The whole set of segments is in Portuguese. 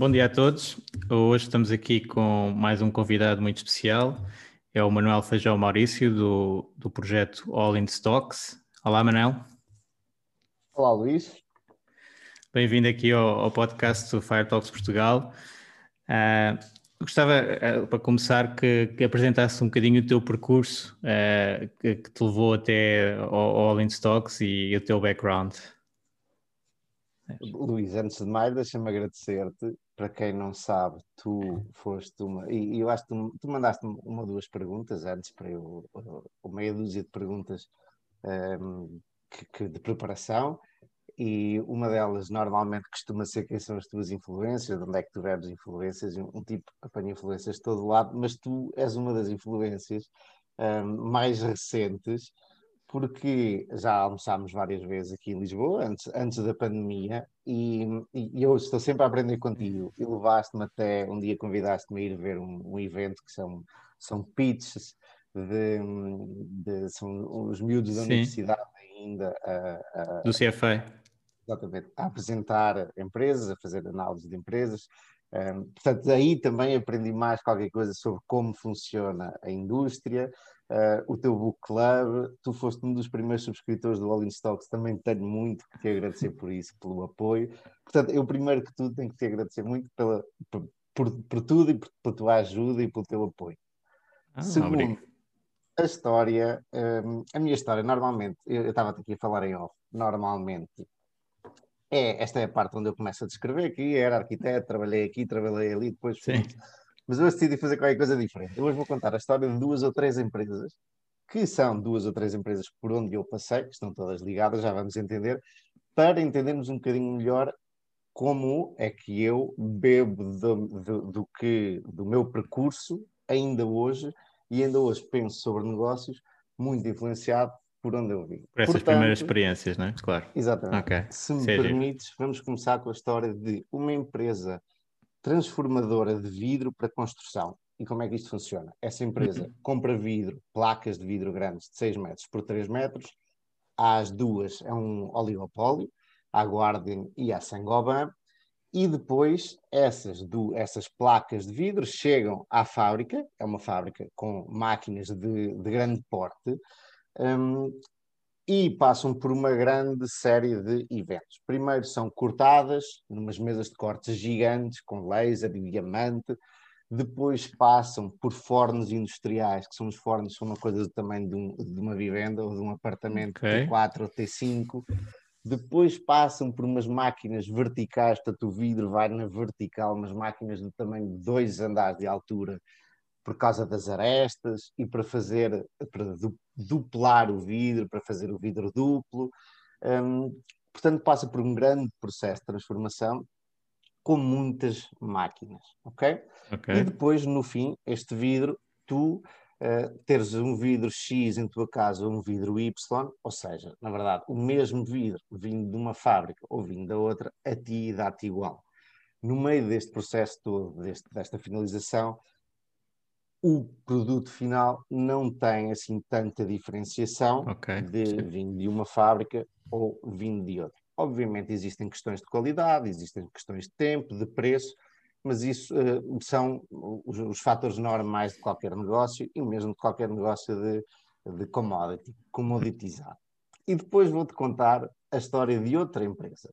Bom dia a todos. Hoje estamos aqui com mais um convidado muito especial. É o Manuel Feijão Maurício, do, do projeto All in Stocks. Olá, Manuel. Olá, Luís. Bem-vindo aqui ao, ao, podcast do Fire Talks Portugal. Uh, gostava, uh, para começar, que, que, apresentasse um bocadinho o teu percurso uh, que, que, te levou até ao, ao All in Stocks e, e o teu background. Luís, antes de mais, deixa-me agradecer-te. Para quem não sabe, tu foste uma. E eu acho que tu, tu mandaste uma ou duas perguntas antes para eu, uma meia dúzia de perguntas um, que, que, de preparação. E uma delas normalmente costuma ser quem são as tuas influências, de onde é que tu bebes influências. Um, um tipo apanha influências de todo lado, mas tu és uma das influências um, mais recentes porque já almoçámos várias vezes aqui em Lisboa, antes, antes da pandemia, e, e eu estou sempre a aprender contigo. E levaste-me até, um dia convidaste-me a ir ver um, um, evento que são, são pitches, de, de são os miúdos da Sim. universidade ainda. A, a, Do CFA. Exatamente, a apresentar empresas, a fazer análise de empresas. Um, portanto, aí também aprendi mais qualquer coisa sobre como funciona a indústria, uh, o teu book club, tu foste um dos primeiros subscritores do All in Stocks, também tenho muito que te agradecer por isso, pelo apoio. Portanto, eu primeiro que tudo tenho que te agradecer muito pela, por, por, por tudo e por, pela tua ajuda e pelo teu apoio. Ah, Segundo, obrigado. a história, um, a minha história, normalmente, eu, estava aqui a falar em off, normalmente é, esta é a parte onde eu começo a descrever aqui, era arquiteto, trabalhei aqui, trabalhei ali, depois Sim mas eu decidi fazer qualquer coisa diferente. Eu hoje vou contar a história de duas ou três empresas, que são duas ou três empresas por onde eu passei, que estão todas ligadas, já vamos entender, para entendermos um bocadinho melhor como é que eu bebo do, do, do, que, do meu percurso ainda hoje, e ainda hoje penso sobre negócios, muito influenciado por onde eu vim. Por essas Portanto, primeiras experiências, não é? Claro. Exatamente. Okay. Se me Seja. permites, vamos começar com a história de uma empresa transformadora de vidro para construção. E como é que isto funciona? Essa empresa uhum. compra vidro, placas de vidro grandes de 6 metros por 3 metros, às duas é um oligopólio, a Guardian e a Saint-Gobain, e depois essas, do, essas placas de vidro chegam à fábrica, é uma fábrica com máquinas de, de grande porte, um, e passam por uma grande série de eventos. Primeiro são cortadas numas mesas de cortes gigantes, com laser e diamante, depois passam por fornos industriais, que são os fornos, são uma coisa do tamanho de, um, de uma vivenda ou de um apartamento okay. T4 ou T5. Depois passam por umas máquinas verticais, portanto o vidro vai na vertical, umas máquinas do tamanho de dois andares de altura, por causa das arestas e para fazer, para duplar o vidro, para fazer o vidro duplo. Um, portanto, passa por um grande processo de transformação com muitas máquinas, ok? okay. E depois, no fim, este vidro, tu uh, teres um vidro X em tua casa ou um vidro Y, ou seja, na verdade, o mesmo vidro vindo de uma fábrica ou vindo da outra, a ti dá-te igual. No meio deste processo todo, deste, desta finalização, o produto final não tem assim tanta diferenciação okay, de vindo de uma fábrica ou vindo de outra. Obviamente existem questões de qualidade, existem questões de tempo, de preço, mas isso uh, são os, os, fatores normais de qualquer negócio e mesmo de qualquer negócio de, de commodity, commoditizado. E depois vou-te contar a história de outra empresa.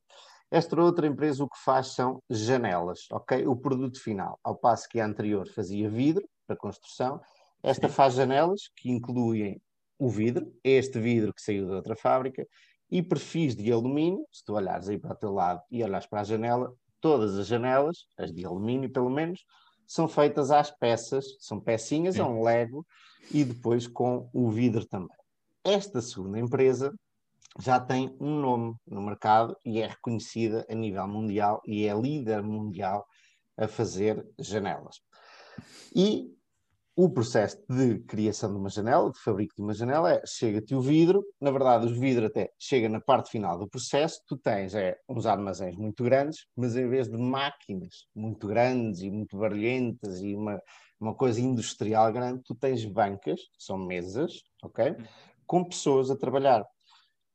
Esta outra empresa o que faz são janelas, ok? O produto final. Ao passo que a anterior fazia vidro para construção, esta Sim. faz janelas que incluem o vidro, este vidro que saiu da outra fábrica, e perfis de alumínio. Se tu olhares aí para o teu lado e olhares para a janela, todas as janelas, as de alumínio pelo menos, são feitas às peças, são pecinhas, Sim. é um Lego, e depois com o vidro também. Esta segunda empresa já tem um nome no mercado e é reconhecida a nível mundial e é líder mundial a fazer janelas. E o processo de criação de uma janela, de fabrico de uma janela, é chega-te o vidro, na verdade, o vidro até chega na parte final do processo, tu tens é, uns armazéns muito grandes, mas em vez de máquinas muito grandes e muito barulhentas e uma, uma coisa industrial grande, tu tens bancas, são mesas, ok? Com pessoas a trabalhar.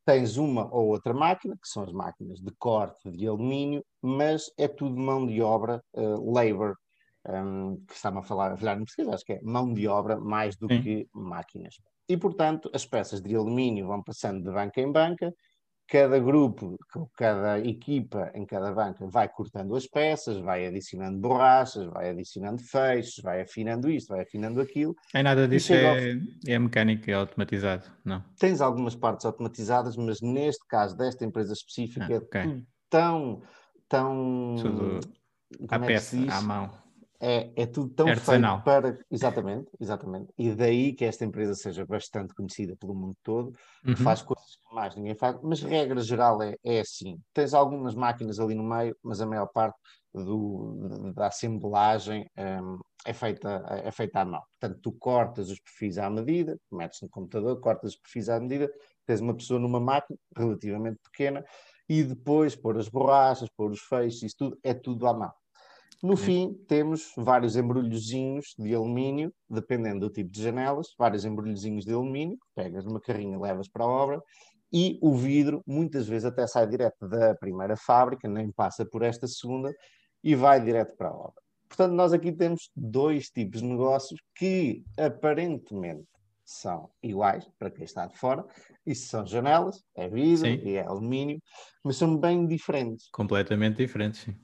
Tens uma ou outra máquina, que são as máquinas de corte de alumínio, mas é tudo mão de obra, uh, labor, um, que está-me a falar, a falar em português, acho que é mão de obra mais do Sim. que máquinas. E, portanto, as peças de alumínio vão passando de banca em banca cada grupo, cada equipa em cada banca vai cortando as peças, vai adicionando borrachas, vai adicionando feixes, vai afinando isto, vai afinando aquilo. É nada disso é, ao... é mecânico é automatizado, não? Tens algumas partes automatizadas, mas neste caso desta empresa específica ah, okay. é tão, tão... Tudo à é peça, à mão é, é tudo tão Artesanal. feito para. Exatamente, exatamente. E daí que esta empresa seja bastante conhecida pelo mundo todo, uhum. faz coisas que mais ninguém faz, mas regra geral é, é assim. Tens algumas máquinas ali no meio, mas a maior parte do, da assemblagem um, é, feita, é feita à mão. Portanto, tu cortas os perfis à medida, metes no computador, cortas os perfis à medida, tens uma pessoa numa máquina relativamente pequena e depois pôr as borrachas, pôr os feixes, isso tudo é tudo à mão. No fim, temos vários embrulhozinhos de alumínio, dependendo do tipo de janelas, vários embrulhozinhos de alumínio, pegas numa carrinha, levas para a obra, e o vidro muitas vezes até sai direto da primeira fábrica, nem passa por esta segunda, e vai direto para a obra. Portanto, nós aqui temos dois tipos de negócios que aparentemente são iguais para quem está de fora. Isso são janelas, é vidro sim. e é alumínio, mas são bem diferentes. Completamente diferentes, sim.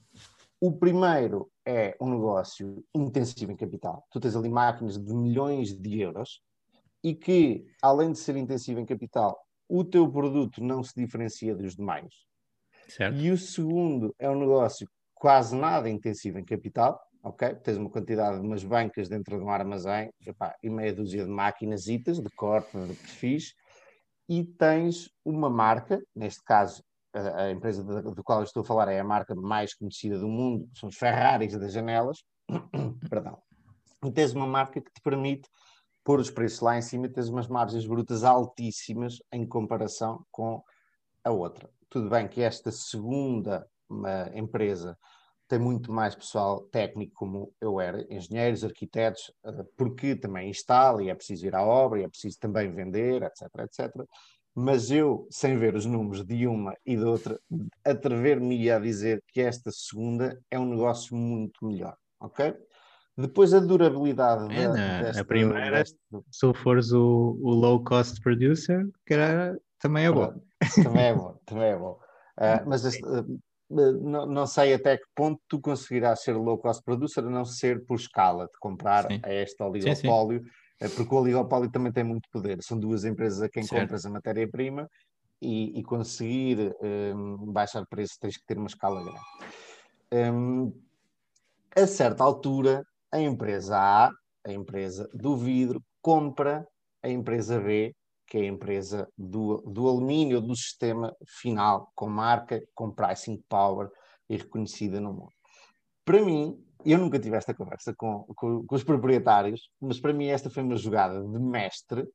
O primeiro é um negócio intensivo em capital. Tu tens ali máquinas de milhões de euros e que, além de ser intensivo em capital, o teu produto não se diferencia dos demais. Certo. E o segundo é um negócio quase nada intensivo em capital, ok? Tens uma quantidade de umas bancas dentro de um armazém epá, e meia dúzia de máquinas de corte, de perfis, e tens uma marca, neste caso a, empresa do, qual estou a falar é a marca mais conhecida do mundo, são os Ferraris das janelas, perdão, e tens uma marca que te permite pôr os preços lá em cima e tens umas margens brutas altíssimas em comparação com a outra. Tudo bem que esta segunda empresa tem muito mais pessoal técnico como eu era, engenheiros, arquitetos, eh, porque também instala e é preciso ir à obra e é preciso também vender, etc, etc mas eu, sem ver os números de uma e de outra, atrever-me a dizer que esta segunda é um negócio muito melhor, ok? Depois a durabilidade é, da, desta, a primeira, desta... se fores o, o, low cost producer, que era, também é bom. Também é bom, também é bom. Uh, mas este, uh, não, não, sei até que ponto tu conseguirás ser low cost producer a não ser por escala, de comprar sim. a este oligopólio sim, sim porque o oligopólio também tem muito poder. São duas empresas a quem certo. compras a matéria-prima e, e, conseguir um, baixar preço tens que ter uma escala grande. Um, a certa altura, a empresa A, a empresa do vidro, compra a empresa B, que é a empresa do, do alumínio, do sistema final, com marca, com pricing power e reconhecida no mundo. Para mim, eu nunca tive esta conversa com, com, com, os proprietários, mas para mim esta foi uma jogada de mestre,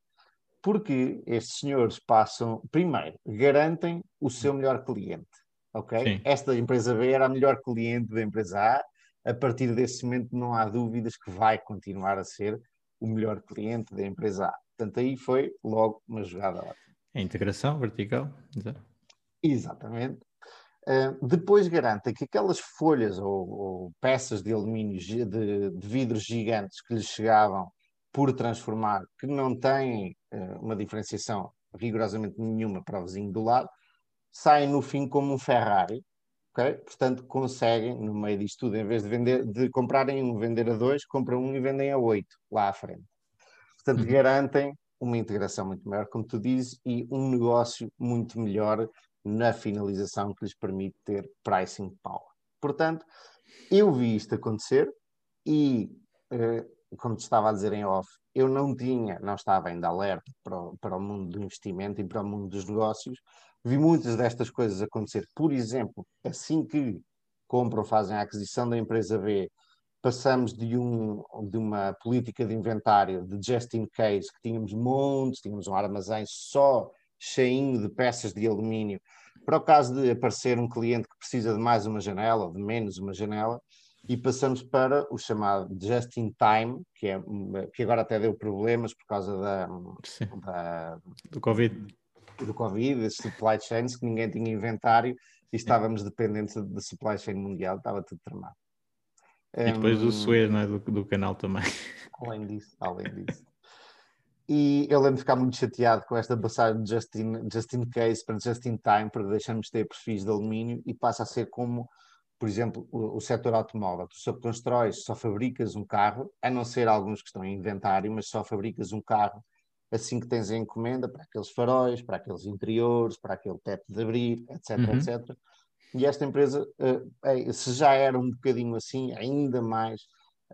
porque estes senhores passam, primeiro, garantem o seu melhor cliente, ok? Sim. Esta empresa B era a melhor cliente da empresa A, a partir desse momento não há dúvidas que vai continuar a ser o melhor cliente da empresa A. Portanto, aí foi logo uma jogada lá. A integração vertical. Exato. Exatamente. Uh, depois garanta que aquelas folhas ou, ou peças de alumínio, de, de, vidros gigantes que lhes chegavam por transformar, que não têm uh, uma diferenciação rigorosamente nenhuma para o vizinho do lado, saem no fim como um Ferrari, ok? Portanto, conseguem, no meio disto tudo, em vez de, vender, de comprarem um, vender a dois, compram um e vendem a oito lá à frente. Portanto, uhum. garantem uma integração muito maior, como tu dizes, e um negócio muito melhor na finalização que lhes permite ter pricing power. Portanto, eu vi isto acontecer e, eh, como te estava a dizer em off, eu não tinha, não estava ainda alerta para o, para o mundo do investimento e para o mundo dos negócios. Vi muitas destas coisas acontecer. Por exemplo, assim que compram, fazem a aquisição da empresa B, passamos de, um, de uma política de inventário de just in case, que tínhamos montes, tínhamos um armazém só cheinho de peças de alumínio, para o caso de aparecer um cliente que precisa de mais uma janela ou de menos uma janela, e passamos para o chamado just in time, que, é, que agora até deu problemas por causa da, da do Covid. Do Covid, das supply chains, que ninguém tinha inventário e estávamos dependentes da supply chain mundial, estava tudo tramado. E depois do Suez, não é? do, do canal também. Além disso, além disso. E eu lembro de ficar muito chateado com esta passagem de just in, just in case para just in time, porque deixamos de ter perfis de alumínio e passa a ser como, por exemplo, o, o setor automóvel. Tu só constróis, só fabricas um carro, a não ser alguns que estão em inventário, mas só fabricas um carro assim que tens a encomenda para aqueles faróis, para aqueles interiores, para aquele teto de abrir, etc, uhum. etc. E esta empresa, uh, se já era um bocadinho assim, ainda mais,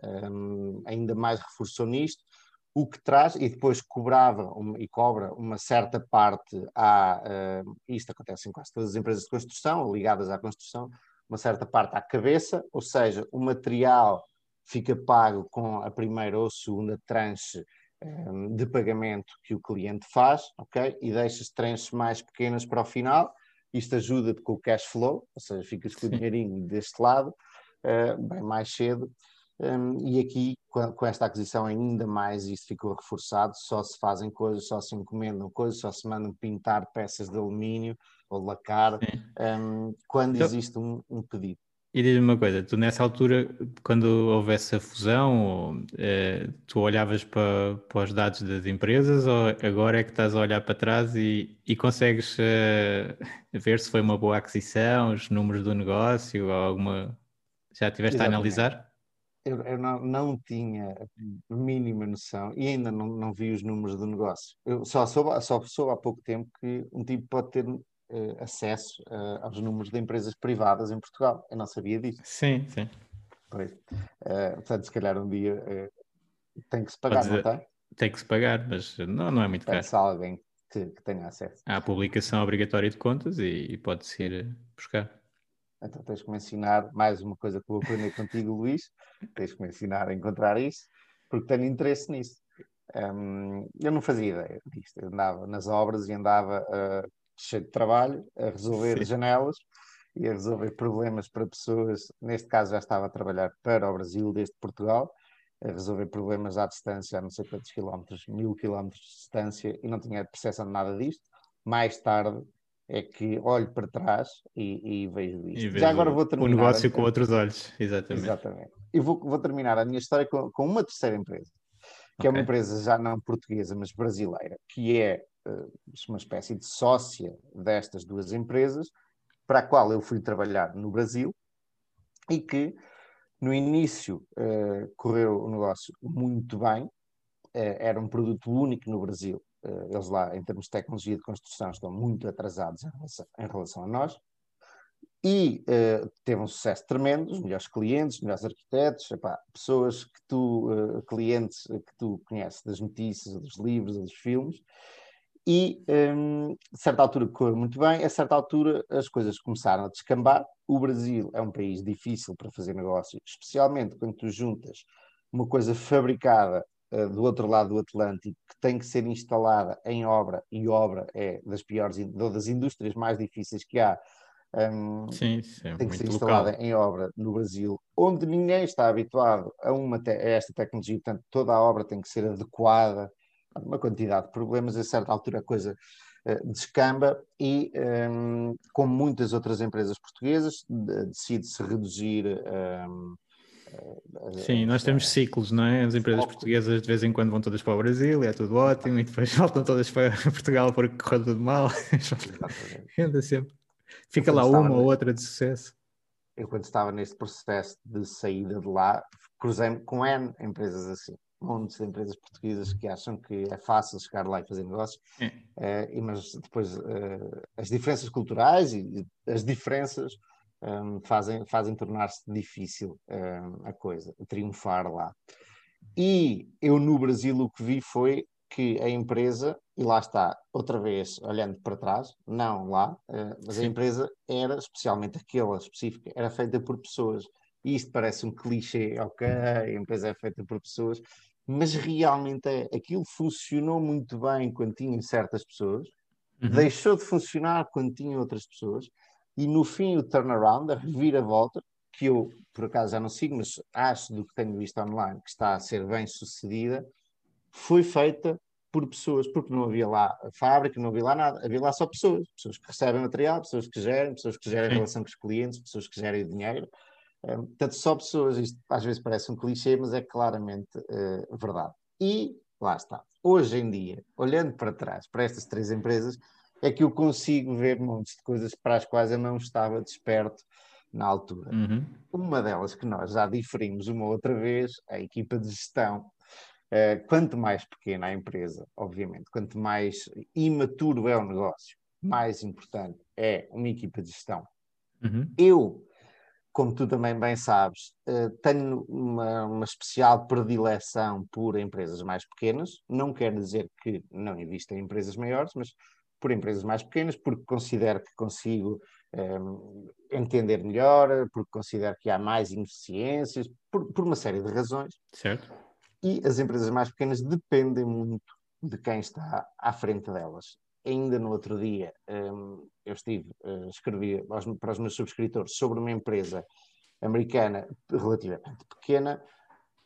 um, ainda mais reforçou nisto, o que traz, e depois cobrava e cobra uma certa parte a, uh, isto acontece em quase todas as empresas de construção, ligadas à construção, uma certa parte à cabeça, ou seja, o material fica pago com a primeira ou segunda tranche um, de pagamento que o cliente faz, ok? E deixa as tranches mais pequenas para o final, isto ajuda-te com o cash flow, ou seja, ficas com o dinheirinho deste lado, uh, bem mais cedo. Um, e aqui, com, com, esta aquisição, ainda mais isto ficou reforçado: só se fazem coisas, só se encomendam coisas, só se mandam pintar peças de alumínio ou lacar um, quando então, existe um, um pedido. E diz-me uma coisa, tu nessa altura, quando houve essa fusão, eh, tu olhavas para, para, os dados das empresas ou agora é que estás a olhar para trás e, e consegues eh, ver se foi uma boa aquisição, os números do negócio, ou alguma... Já estiveste a analisar? Eu, eu não, não, tinha mínima noção e ainda não, não vi os números do negócio. Eu só soube, só soube há pouco tempo que um tipo pode ter uh, acesso uh, aos números de empresas privadas em Portugal. Eu não sabia disso. Sim, sim. Pois. Uh, portanto, se calhar um dia tem que se pagar, não tem? Tem que se pagar, mas não, não é muito caro. Se alguém que, que, tenha acesso. Há a publicação obrigatória de contas e, e pode-se ir buscar. Então tens que me ensinar mais uma coisa que vou aprender contigo, Luís. Tens que me ensinar a encontrar isso, porque tenho interesse nisso. Um, eu não fazia ideia disto. Eu andava nas obras e andava uh, cheio de trabalho, a resolver Sim. janelas e a resolver problemas para pessoas. Neste caso, já estava a trabalhar para o Brasil, desde Portugal, a resolver problemas à distância, a não sei quantos quilómetros, mil quilómetros de distância, e não tinha percepção de nada disto. Mais tarde é que olho para trás e, e vejo isto. E Já agora vou terminar. O negócio com outros olhos, exatamente. Exatamente. E vou, vou terminar a minha história com, com uma terceira empresa, que okay. é uma empresa já não portuguesa, mas brasileira, que é eh, uma espécie de sócia destas duas empresas, para a qual eu fui trabalhar no Brasil e que no início uh, correu o negócio muito bem, uh, era um produto único no Brasil. Uh, eles lá, em termos de tecnologia de construção, estão muito atrasados em relação, em relação a nós. E teve um sucesso tremendo, os melhores clientes, os melhores arquitetos, epá, pessoas que tu, clientes que tu conheces das notícias, dos livros, dos filmes, e um, a certa altura correu muito bem, a certa altura as coisas começaram a descambar. O Brasil é um país difícil para fazer negócio, especialmente quando tu juntas uma coisa fabricada uh, do outro lado do Atlântico que tem que ser instalada em obra, e obra é das piores, das indústrias mais difíceis que há. Um, sim, sim, tem que ser instalada local. em obra no Brasil, onde ninguém está habituado a, uma a esta tecnologia, portanto, toda a obra tem que ser adequada uma quantidade de problemas, a certa altura a coisa uh, descamba e, um, como muitas outras empresas portuguesas, decide-se reduzir um, ehm, Sim, nós temos ciclos, não é? As empresas portuguesas de vez em quando vão todas para o Brasil, é tudo ótimo, e depois voltam todas para Portugal porque correu tudo mal. Anda sempre. Fica lá uma ou outra de sucesso. Eu, quando estava neste processo de saída de lá, cruzei-me com N empresas assim montes de empresas portuguesas que acham que é fácil chegar lá e fazer negócios, é. uh, mas depois uh, as diferenças culturais e as diferenças um, ehm, fazem, fazem tornar-se difícil um, ehm, a coisa, triunfar lá. E eu no Brasil o que vi foi que a empresa, e lá está, outra vez olhando para trás, não lá, uh, mas Sim. a empresa era, especialmente aquela específica, era feita por pessoas. E isto parece um clichê, ok, a empresa é feita por pessoas, mas realmente é, aquilo funcionou muito bem quando tinha certas pessoas, uhum. deixou de funcionar quando tinha outras pessoas, e no fim o turnaround, a reviravolta, que eu por acaso já não sigo, mas acho do que tenho visto online que está a ser bem sucedida, foi feita por pessoas, porque não havia lá fábrica, não havia lá nada, havia lá só pessoas, pessoas que recebem material, pessoas que gerem, pessoas que gerem relação com os clientes, pessoas que gerem dinheiro, portanto, só pessoas, isto às vezes parece um clichê, mas é claramente uh, verdade. E lá está. Hoje em dia, olhando para trás, para estas três empresas, é que eu consigo ver montes de coisas para as quais eu não estava desperto na altura. Uhum. Uma delas que nós já diferimos uma outra vez, a equipa de gestão. Uh, quanto mais pequena a empresa, obviamente, quanto mais imaturo é o negócio, mais importante é uma equipa de gestão. Uhum. Eu como tu também bem sabes, uh, tenho uma, uma, especial predileção por empresas mais pequenas. Não quer dizer que não existem empresas maiores, mas por empresas mais pequenas, porque considero que consigo um, ehm, entender melhor, porque considero que há mais ineficiências, por, por uma série de razões. Certo. E as empresas mais pequenas dependem muito de quem está à frente delas ainda no outro dia um, eu estive, uh, escrevi aos, para os meus subscritores sobre uma empresa americana relativamente pequena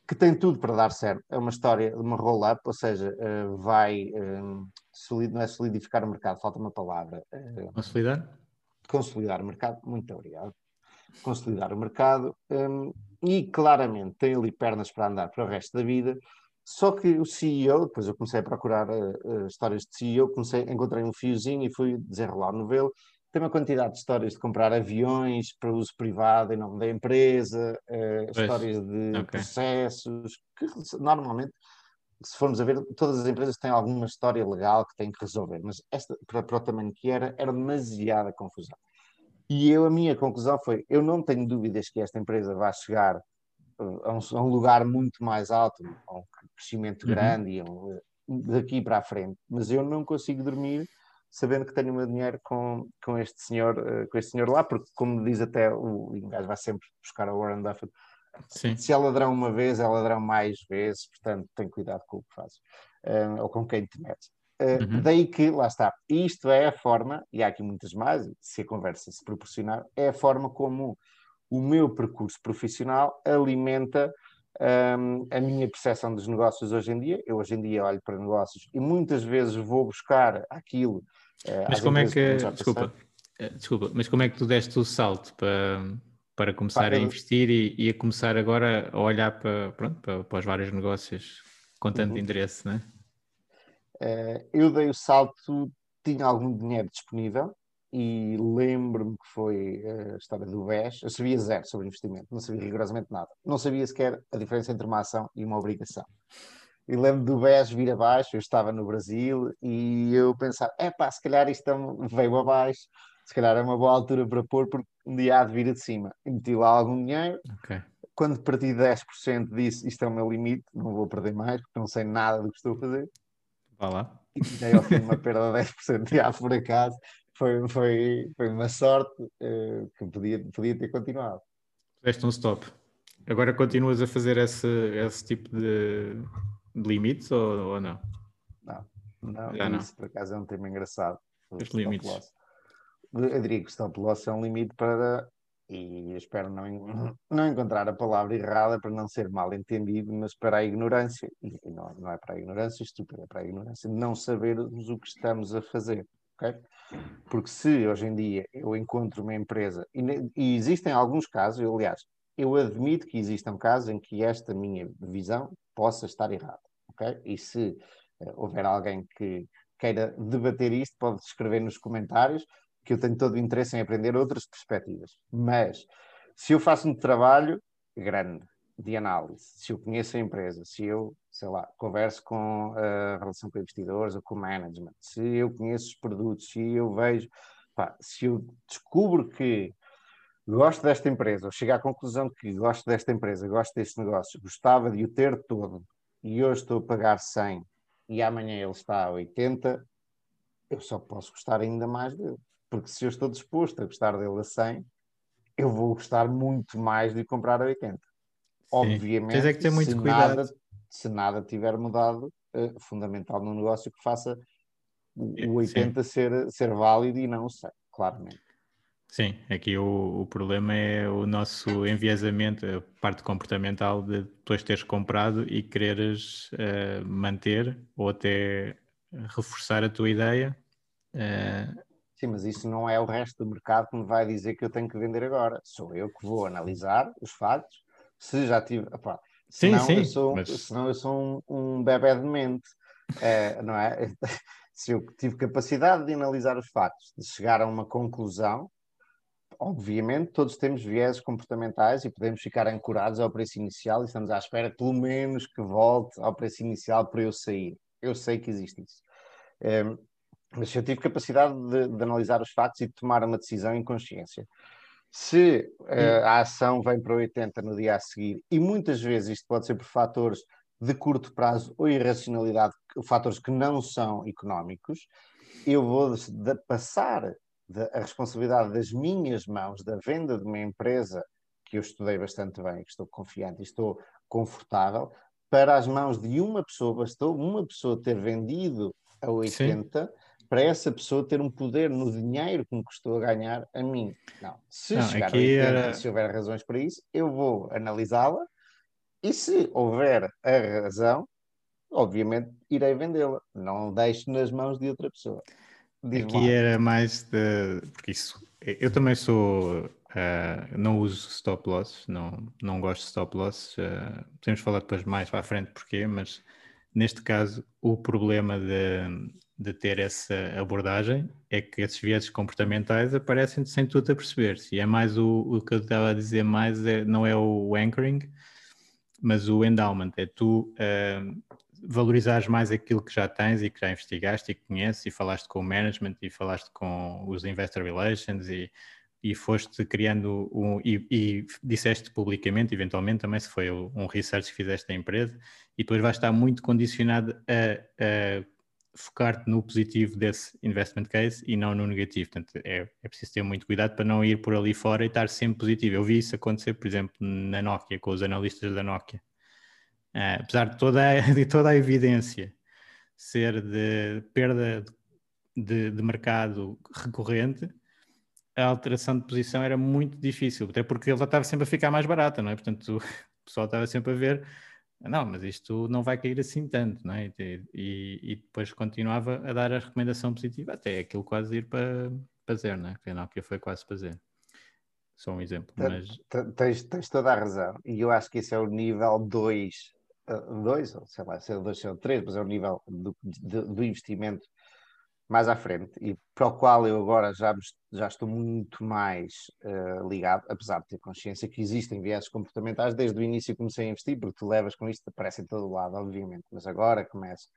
que tem tudo para dar certo. É uma história de uma roll-up, ou seja, uh, vai um, solid, não é solidificar o mercado, falta uma palavra. Uh, consolidar? Consolidar o mercado, muito obrigado. Consolidar o mercado um, e claramente tem ali pernas para andar para o resto da vida só que o CEO, depois eu comecei a procurar uh, uh, histórias de CEO, comecei, encontrei um fiozinho e fui desenrolar o novelo. Tem uma quantidade de histórias de comprar aviões para uso privado em nome da empresa, uh, histórias de okay. processos, que normalmente, se formos a ver, todas as empresas têm alguma história legal que têm que resolver, mas esta, para, para o tamanho que era, era demasiada confusão. E eu, a minha conclusão foi: eu não tenho dúvidas que esta empresa vai chegar a um, a um, lugar muito mais alto, a um crescimento uhum. grande um, daqui para a frente. Mas eu não consigo dormir sabendo que tenho o meu dinheiro com, com, este senhor, uh, com este senhor lá, porque, como diz até o, o gajo vai sempre buscar a Warren Buffett. Sim. Se é ladrão uma vez, é ladrão mais vezes, portanto, tem cuidado com o que fazes, uh, ou com quem te metes. Uh, uhum. Daí que, lá está, isto é a forma, e há aqui muitas mais, se a conversa se proporcionar, é a forma como o meu percurso profissional alimenta um, a minha percepção dos negócios hoje em dia. Eu hoje em dia olho para negócios e muitas vezes vou buscar aquilo. Uh, mas como é que. Desculpa, eh, desculpa, mas como é que tu deste o salto para, para começar a investir e, e, a começar agora a olhar para, pronto, para, para os vários negócios com tanto uhum. interesse, não é? Uh, eu dei o salto, tinha algum dinheiro disponível, e lembro-me que foi a história do BES. Eu sabia zero sobre investimento, não sabia rigorosamente nada. Não sabia sequer a diferença entre uma ação e uma obrigação. E lembro do BES vir abaixo, eu estava no Brasil e eu pensava, é pá, se calhar isto é veio abaixo, se calhar é uma boa altura para pôr, porque um dia há de vir de cima. E meti lá algum dinheiro. Okay. Quando parti 10% disse, isto é o meu limite, não vou perder mais, porque não sei nada do que estou a fazer. Vá lá. E dei ao fim uma perda de 10% de ar por acaso foi, foi, foi uma sorte uh, que podia, podia ter continuado. Fizeste um stop. Agora continuas a fazer esse, esse tipo de, de limites ou, ou não? Não, não, Já isso não. por acaso é um tema engraçado. Os limites. Loss. Eu diria que stop loss é um limite para, e espero não, não encontrar a palavra errada para não ser mal entendido, mas para a ignorância, e não, não é para a ignorância estúpida, é para a ignorância de não sabermos o que estamos a fazer. Porque se hoje em dia eu encontro uma empresa, e, e existem alguns casos, eu, aliás, eu admito que existam casos em que esta minha visão possa estar errada? E se uh, houver alguém que queira debater isto, pode escrever nos comentários, que eu tenho todo o interesse em aprender outras perspectivas. Mas se eu faço um trabalho grande de análise, se eu conheço a empresa, se eu, sei lá, converso com a relação com investidores ou com o management, se eu conheço os produtos, se eu vejo, pá, se eu descubro que gosto desta empresa, ou chego à conclusão que gosto desta empresa, gosto deste negócio, gostava de o ter todo e hoje estou a pagar 100 e amanhã ele está a 80, eu só posso gostar ainda mais dele. Porque se eu estou disposto a gostar dele a 100, eu vou gostar muito mais de comprar a 80. Sim. Obviamente, é que ter muito se, cuidado. Nada, se nada tiver mudado, é fundamental no negócio que faça o 80 ser, ser válido e não o 100, claramente. Sim, aqui o, o, problema é o nosso enviesamento, a parte comportamental de depois teres comprado e quereres uh, manter ou até reforçar a tua ideia. Uh... Sim, mas isso não é o resto do mercado que me vai dizer que eu tenho que vender agora. Sou eu que vou analisar os fatos. Se já tive. Opa, sim, senão sim. Eu sou, mas... Senão eu sou um, um bebê de mente. Uh, não é? Se eu tive capacidade de analisar os fatos, de chegar a uma conclusão, obviamente, todos temos vieses comportamentais e podemos ficar ancorados ao preço inicial e estamos à espera, pelo menos, que volte ao preço inicial para eu sair. Eu sei que existe isso. Um, ehm, mas eu tive capacidade de, de, analisar os fatos e de tomar uma decisão em consciência. Se uh, a ação vem para 80 no dia a seguir, e muitas vezes isto pode ser por fatores de curto prazo ou irracionalidade, fatores que não são económicos, eu vou de, de passar a responsabilidade das minhas mãos, da venda de uma empresa que eu estudei bastante bem, que estou confiante e estou confortável, para as mãos de uma pessoa, bastou uma pessoa ter vendido a 80 Sim. Para essa pessoa ter um poder no dinheiro que me custou a ganhar a mim. Não, se não, chegar a 80, era... se houver razões para isso, eu vou analisá-la e se houver a razão, obviamente irei vendê-la. Não deixo nas mãos de outra pessoa. Aqui era mais de. Porque isso. Eu também sou. Uh, não uso stop loss, não, não gosto de stop loss. Uh, podemos falar depois mais para a frente porquê, mas neste caso o problema de, de ter essa abordagem é que esses vieses comportamentais aparecem sem tu te a perceber. Se é mais o, o que eu estava a dizer, mais é, não é o anchoring, mas o endowment. É tu uh, valorizares mais aquilo que já tens e que já investigaste e que conheces e falaste com o management e falaste com os investor relations e, e foste criando um, e, e disseste publicamente, eventualmente também se foi um research que fizeste da empresa e depois vais estar muito condicionado a, a focar-te no positivo desse investment case e não no negativo. Portanto, é, é preciso ter muito cuidado para não ir por ali fora e estar sempre positivo. Eu vi isso acontecer, por exemplo, na Nokia, com os analistas da Nokia. Uh, apesar de toda, a, de toda a evidência ser de perda de, de, mercado recorrente, a alteração de posição era muito difícil, até porque ele estava sempre a ficar mais barata, não é? Portanto, o pessoal estava sempre a ver, não, mas isto não vai cair assim tanto, não é? E, e, depois continuava a dar a recomendação positiva, até aquilo quase ir para, para zero, não é? Porque a Nokia foi quase para zero. Só um exemplo. Mas... Tens, tens toda a razão. E eu acho que esse é o nível 2 dois, ou sei lá, se é dois, se é três, mas é o nível do, do, do, investimento mais à frente e para o qual eu agora já, já estou muito mais uh, ligado, apesar de ter consciência que existem viés comportamentais, desde o início comecei a investir, porque tu levas com isto, aparece em todo lado, obviamente, mas agora começo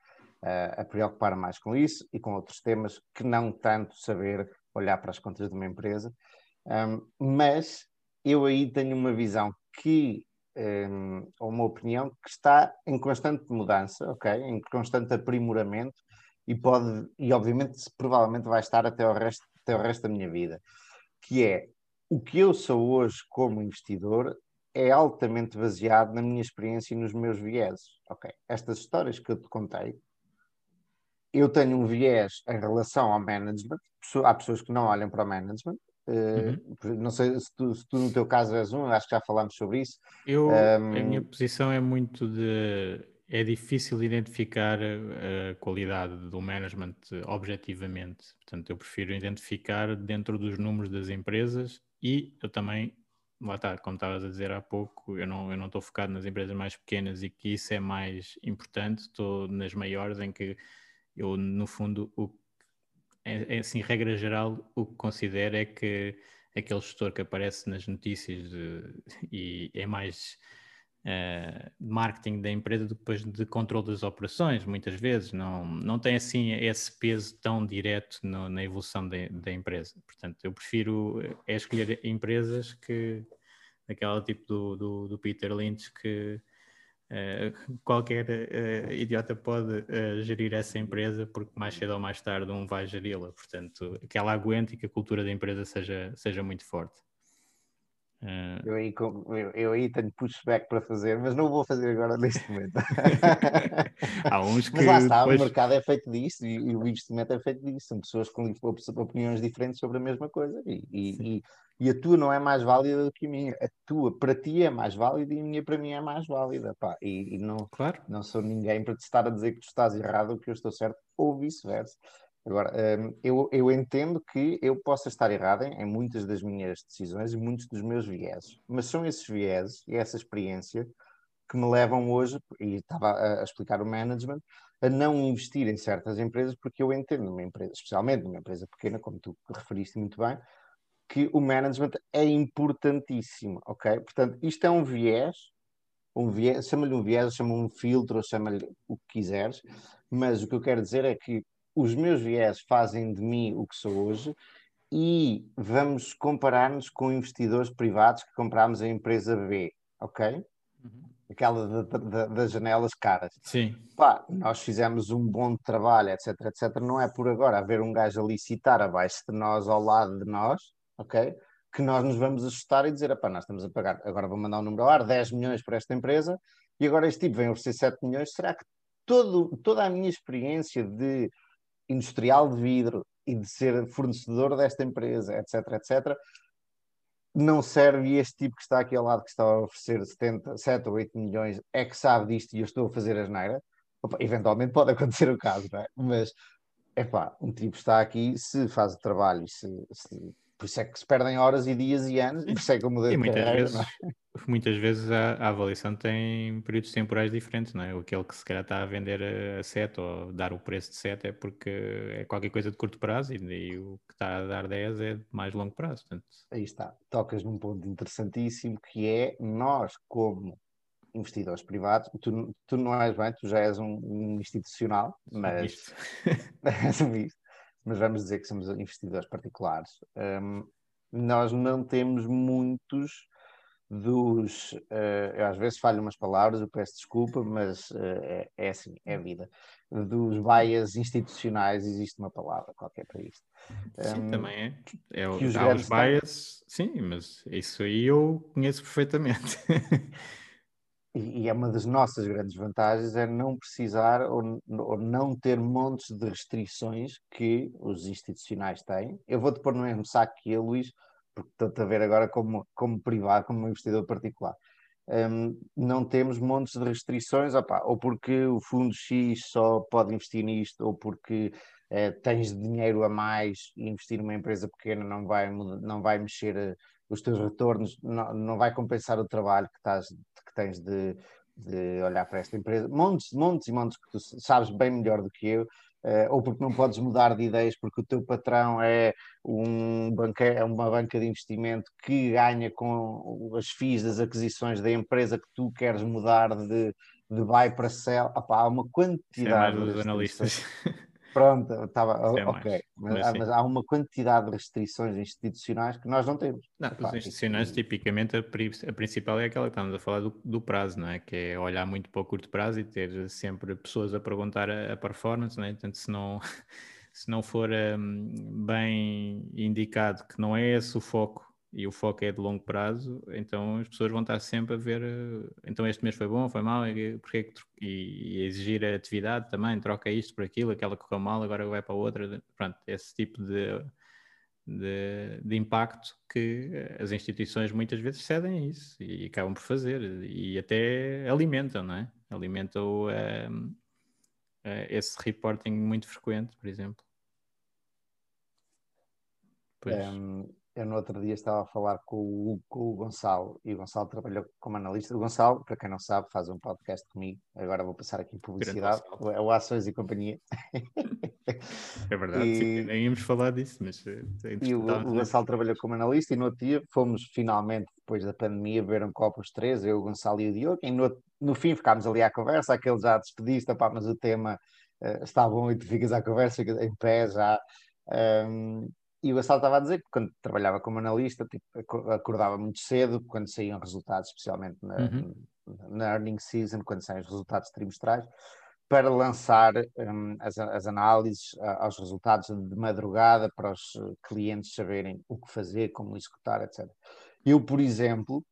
uh, a preocupar mais com isso e com outros temas que não tanto saber olhar para as contas de uma empresa, um, mas eu aí tenho uma visão que um, uma opinião que está em constante mudança, ok? Em constante aprimoramento e pode, e obviamente provavelmente vai estar até o resto, até o resto da minha vida, que é o que eu sou hoje como investidor é altamente baseado na minha experiência e nos meus vieses, ok? Estas histórias que eu te contei, eu tenho um viés em relação ao management, há pessoas que não olham para o management, Uhum. Não sei se tu, se tu, no teu caso és um, acho que já falámos sobre isso. Eu, um... A minha posição é muito de. É difícil identificar a qualidade do management objetivamente. Portanto, eu prefiro identificar dentro dos números das empresas e eu também lá está, como estavas a dizer há pouco, eu não, eu não estou focado nas empresas mais pequenas e que isso é mais importante, estou nas maiores em que eu, no fundo, o, é, é assim, regra geral, o que considero é que aquele gestor que aparece nas notícias de, e é mais uh, marketing da empresa depois de controle das operações, muitas vezes, não, não tem assim esse peso tão direto no, na evolução de, da empresa. Portanto, eu prefiro é escolher empresas que, aquela tipo do, do, do Peter Lynch, que uh, qualquer uh, idiota pode gerir essa empresa, porque mais cedo ou mais tarde um vai geri-la. Portanto, que ela aguente e que a cultura da empresa seja, seja muito forte. Uh... Eu, aí, eu, eu, aí tenho pushback para fazer, mas não vou fazer agora neste momento. Há uns que. Mas lá está, depois... o mercado é feito disso e, e, o investimento é feito disso. São pessoas com opiniões diferentes sobre a mesma coisa e, e, e, a tua não é mais válida do que a minha. A tua para ti é mais válida e a minha para mim é mais válida. Pá. E, não, claro. não sou ninguém para te estar a dizer que tu estás errado ou que eu estou certo ou vice-versa. Agora, um, eu, eu entendo que eu possa estar errado em, muitas das minhas decisões e muitos dos meus vieses, mas são esses vieses e essa experiência que me levam hoje, e estava a, a explicar o management, a não investir em certas empresas, porque eu entendo numa empresa, especialmente numa empresa pequena, como tu referiste muito bem, que o management é importantíssimo, ok? Portanto, isto é um viés, um viés, chama-lhe um viés, chama-lhe um filtro, chama-lhe o que quiseres, mas o que eu quero dizer é que os meus viés fazem de mim o que sou hoje e vamos comparar-nos com investidores privados que comprámos a empresa B, ok? Uhum. Aquela das janelas caras. Sim. Pá, nós fizemos um bom trabalho, etc, etc. Não é por agora haver um gajo a licitar abaixo de nós, ao lado de nós, ok? Que nós nos vamos ajustar e dizer, pá, nós estamos a pagar, agora vou mandar um número ao ar, 10 milhões para esta empresa, e agora este tipo vem oferecer 7 milhões, será que todo, toda a minha experiência de industrial de vidro e de ser fornecedor desta empresa, etc, etc, não serve este tipo que está aqui ao lado, que está a oferecer 70, 7 ou 8 milhões, é que sabe disto e eu estou a fazer a geneira. Opa, eventualmente pode acontecer o caso, não é? Mas, é pá, um tipo está aqui, se faz o trabalho, se, se por isso é que se perdem horas e dias e anos, por isso é que eu mudei e muitas carreira, vezes, é? muitas vezes a, a, avaliação tem períodos temporais diferentes, não é? Aquele que se calhar está a vender a 7 ou dar o preço de 7 é porque é qualquer coisa de curto prazo e, e o que está a dar 10 é de mais longo prazo. Portanto... Aí está, tocas num ponto interessantíssimo que é nós, como investidores privados, tu, tu não és bem, tu já és um, um institucional, mas és um misto mas vamos dizer que somos investidores particulares, um, nós não temos muitos dos. Uh, eu às vezes falho umas palavras, eu peço desculpa, mas uh, é, é, assim, é a vida. Dos bias institucionais existe uma palavra qualquer para isto. Sim, um, também é. é o, os, há os bias, têm... sim, mas isso aí eu conheço perfeitamente. e, é uma das nossas grandes vantagens é não precisar ou, ou, não ter montes de restrições que os institucionais têm. Eu vou-te pôr no mesmo saco que eu, Luís, porque estou-te a ver agora como, como privado, como investidor particular. Um, não temos montes de restrições, ou porque o fundo X só pode investir nisto, ou porque uh, tens dinheiro a mais e investir numa empresa pequena não vai, não vai mexer uh, os teus retornos, não, não vai compensar o trabalho que, estás, que tens de, de olhar para esta empresa. Montes, montes e montes que tu sabes bem melhor do que eu, uh, ou porque não podes mudar de ideias porque o teu patrão é um banca, é uma banca de investimento que ganha com as FIIs das aquisições da empresa que tu queres mudar de, de buy para sell. Opa, há uma quantidade é de analistas. Pronto, estava é ok. Mas, mas, mas, há uma quantidade de restrições institucionais que nós não temos. Não, os institucionais, tipicamente, a, a, principal é aquela que estamos a falar do, do, prazo, não é? Que é olhar muito para o curto prazo e ter sempre pessoas a perguntar a, a performance, não é? Portanto, se não, se não for um, bem indicado que não é esse o foco e o foco é de longo prazo, então as pessoas vão estar sempre a ver, eh, então este mês foi bom, foi mal, porque e, exigir a atividade também, troca isto por aquilo, aquela que correu mal, agora vai para outra, pronto, esse tipo de, de, de, impacto que as instituições muitas vezes cedem a isso e acabam por fazer e até alimentam, não é? Alimentam um, uh, esse reporting muito frequente, por exemplo. Pois. Um eu no outro dia estava a falar com o, com o Gonçalo e o Gonçalo trabalhou como analista. O Gonçalo, para quem não sabe, faz um podcast comigo. Agora vou passar aqui publicidade. É o Ações e Companhia. É verdade, e... sim, nem íamos falar disso, mas é E o, o Gonçalo trabalhou como analista e no outro dia fomos finalmente, depois da pandemia, beber um copo os três, eu, o Gonçalo e o Diogo, e no, no fim ficámos ali à conversa, aquele já despediste, pá, mas o tema uh, está bom e tu ficas à conversa em pé já. Um, e o Gonçalo estava a dizer que quando trabalhava como analista, tipo, acordava muito cedo, quando saíam resultados, especialmente na, uhum. na earning season, quando saem os resultados trimestrais, para lançar um, as, as, análises aos resultados de madrugada para os clientes saberem o que fazer, como executar, etc. Eu, por exemplo,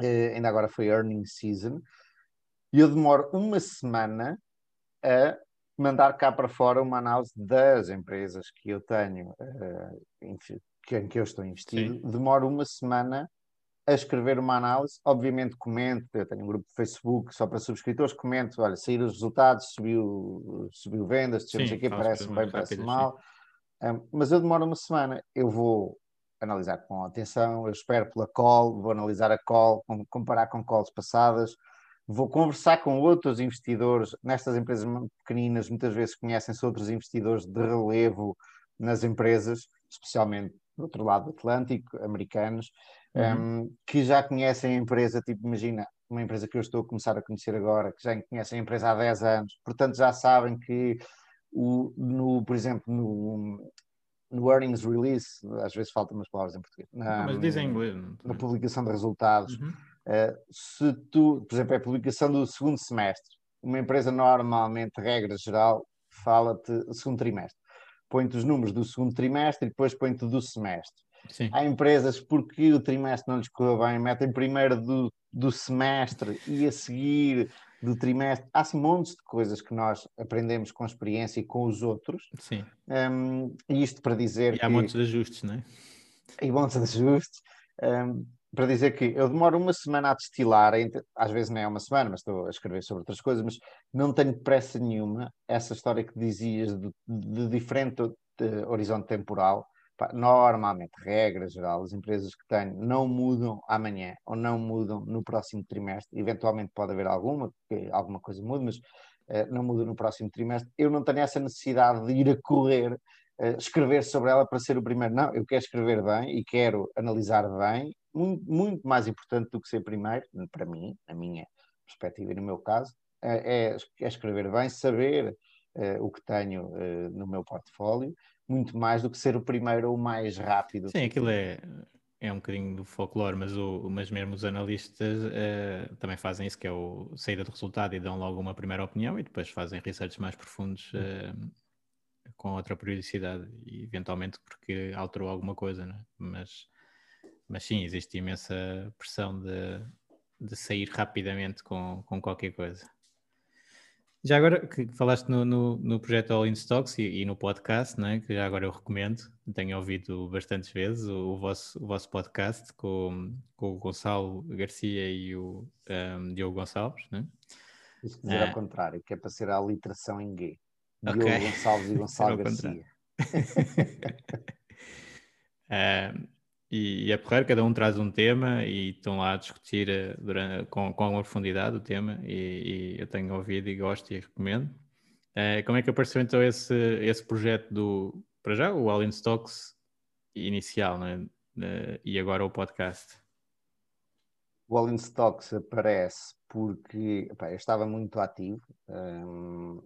eh, ainda agora foi earning season, eu demoro uma semana a mandar cá para fora uma análise das empresas que eu tenho, uh, em, que, eu estou investido. Sim. Demoro uma semana a escrever uma análise. Obviamente comento, eu tenho um grupo de Facebook só para subscritores, comento, olha, saíram os resultados, subiu, subiu vendas, deixamos aqui, parece bem, parece mal. Um, mas eu demoro uma semana. Eu vou analisar com atenção, eu espero pela call, vou analisar a call, comparar com calls passadas, vou conversar com outros investidores nestas empresas pequeninas, muitas vezes conhecem-se outros investidores de relevo nas empresas, especialmente do outro lado do Atlântico, americanos, uhum. um, que já conhecem a empresa, tipo, imagina, uma empresa que eu estou a começar a conhecer agora, que já conhecem a empresa há 10 anos, portanto já sabem que, o, no, por exemplo, no, no earnings release, às vezes faltam umas palavras em português, na, Mas dizem inglês. Na publicação de resultados, uhum Uh, se tu, por exemplo, é a publicação do segundo semestre, uma empresa normalmente, regra geral, fala-te segundo trimestre. Põe-te os números do segundo trimestre e depois põe-te do semestre. Sim. Há empresas porque o trimestre não lhes correu bem, metem primeiro do, do semestre e a seguir do trimestre. Há assim montes de coisas que nós aprendemos com experiência e com os outros. Sim. Um, e isto para dizer. E há que... montes de ajustes, não é? E montes de ajustes. Um, para dizer que eu demoro uma semana a destilar, às vezes não é uma semana, mas estou a escrever sobre outras coisas, mas não tenho pressa nenhuma. Essa história que dizias de, de diferente de horizonte temporal, pá, normalmente, regra geral, as empresas que tenho não mudam amanhã ou não mudam no próximo trimestre. Eventualmente pode haver alguma, alguma coisa mude, mas uh, não muda no próximo trimestre. Eu não tenho essa necessidade de ir a correr uh, escrever sobre ela para ser o primeiro. Não, eu quero escrever bem e quero analisar bem muito, muito mais importante do que ser primeiro, para mim, na minha perspectiva e no meu caso, é, é, é escrever bem, saber uh, o que tenho uh, no meu portfólio, muito mais do que ser o primeiro ou o mais rápido. Sim, aquilo é, é um bocadinho do folclore, mas, o, mas mesmo os analistas uh, também fazem isso, que é o saída do resultado e dão logo uma primeira opinião e depois fazem research mais profundos com outra periodicidade eventualmente porque alterou alguma coisa, né? mas mas sim, existe imensa pressão de, de sair rapidamente com, com qualquer coisa. Já agora que falaste no, no, no projeto All in Stocks e, e, no podcast, não é? que já agora eu recomendo, tenho ouvido bastantes vezes o, o vosso, o vosso podcast com, com o Gonçalo Garcia e o um, Diogo Gonçalves. Não é? Isso dizer ah. ao contrário, que é para ser a literação em G. Okay. Diogo Gonçalves e Gonçalo Garcia. uh, e, e é porreiro, cada um traz um tema e estão lá a discutir eh, durante, com, com alguma profundidade o tema e, e, eu tenho ouvido e gosto e recomendo. Uh, como é que apareceu então esse, esse projeto do, para já, o All in Stocks inicial, né? Uh, e agora o podcast? O All in Stocks aparece porque epá, eu estava muito ativo. Um,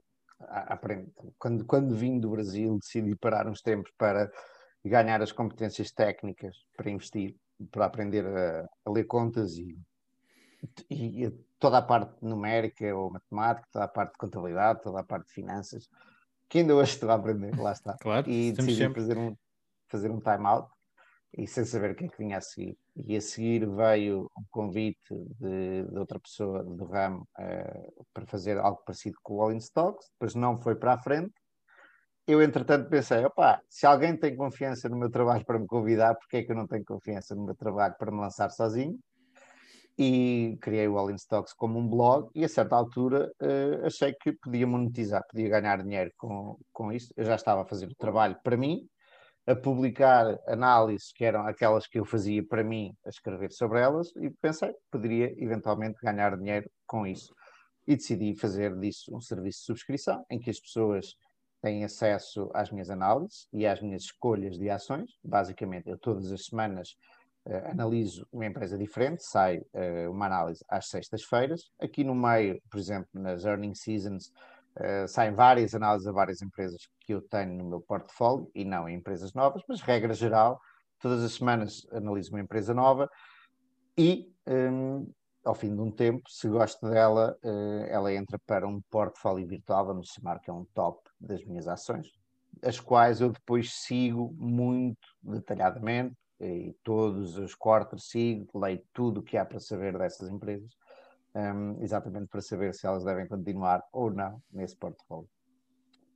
quando, quando vim do Brasil, decidi parar uns tempos para ganhar as competências técnicas para investir, para aprender a, a ler contas e, e, toda a parte numérica ou matemática, toda a parte de contabilidade, toda a parte de finanças, que ainda hoje estou a aprender, lá está. Claro, e decidi sempre. fazer um, fazer um time-out e sem saber o que é que vinha a seguir. E a seguir veio um convite de, de outra pessoa do ramo uh, para fazer algo parecido com o All in Stocks, depois não foi para a frente, eu, entretanto, pensei: opá, se alguém tem confiança no meu trabalho para me convidar, porque é que eu não tenho confiança no meu trabalho para me lançar sozinho? E criei o All in Stocks como um blog, e a certa altura uh, achei que podia monetizar, podia ganhar dinheiro com, com isso. Eu já estava a fazer o trabalho para mim, a publicar análises que eram aquelas que eu fazia para mim, a escrever sobre elas, e pensei poderia eventualmente ganhar dinheiro com isso. E decidi fazer disso um serviço de subscrição, em que as pessoas têm acesso às minhas análises e às minhas escolhas de ações. Basicamente, eu todas as semanas uh, analiso uma empresa diferente, sai uh, uma análise às sextas-feiras. Aqui no meio, por exemplo, nas earning seasons, Uh, saem várias análises a várias empresas que eu tenho no meu portfólio e não em empresas novas, mas regra geral, todas as semanas analiso uma empresa nova e um, ao fim de um tempo, se gosto dela, ela entra para um portfólio virtual, vamos chamar que é um top das minhas ações, as quais eu depois sigo muito detalhadamente e todos os quartos sigo, leio tudo o que há para saber dessas empresas um, exatamente para saber se elas devem continuar ou não nesse portfólio.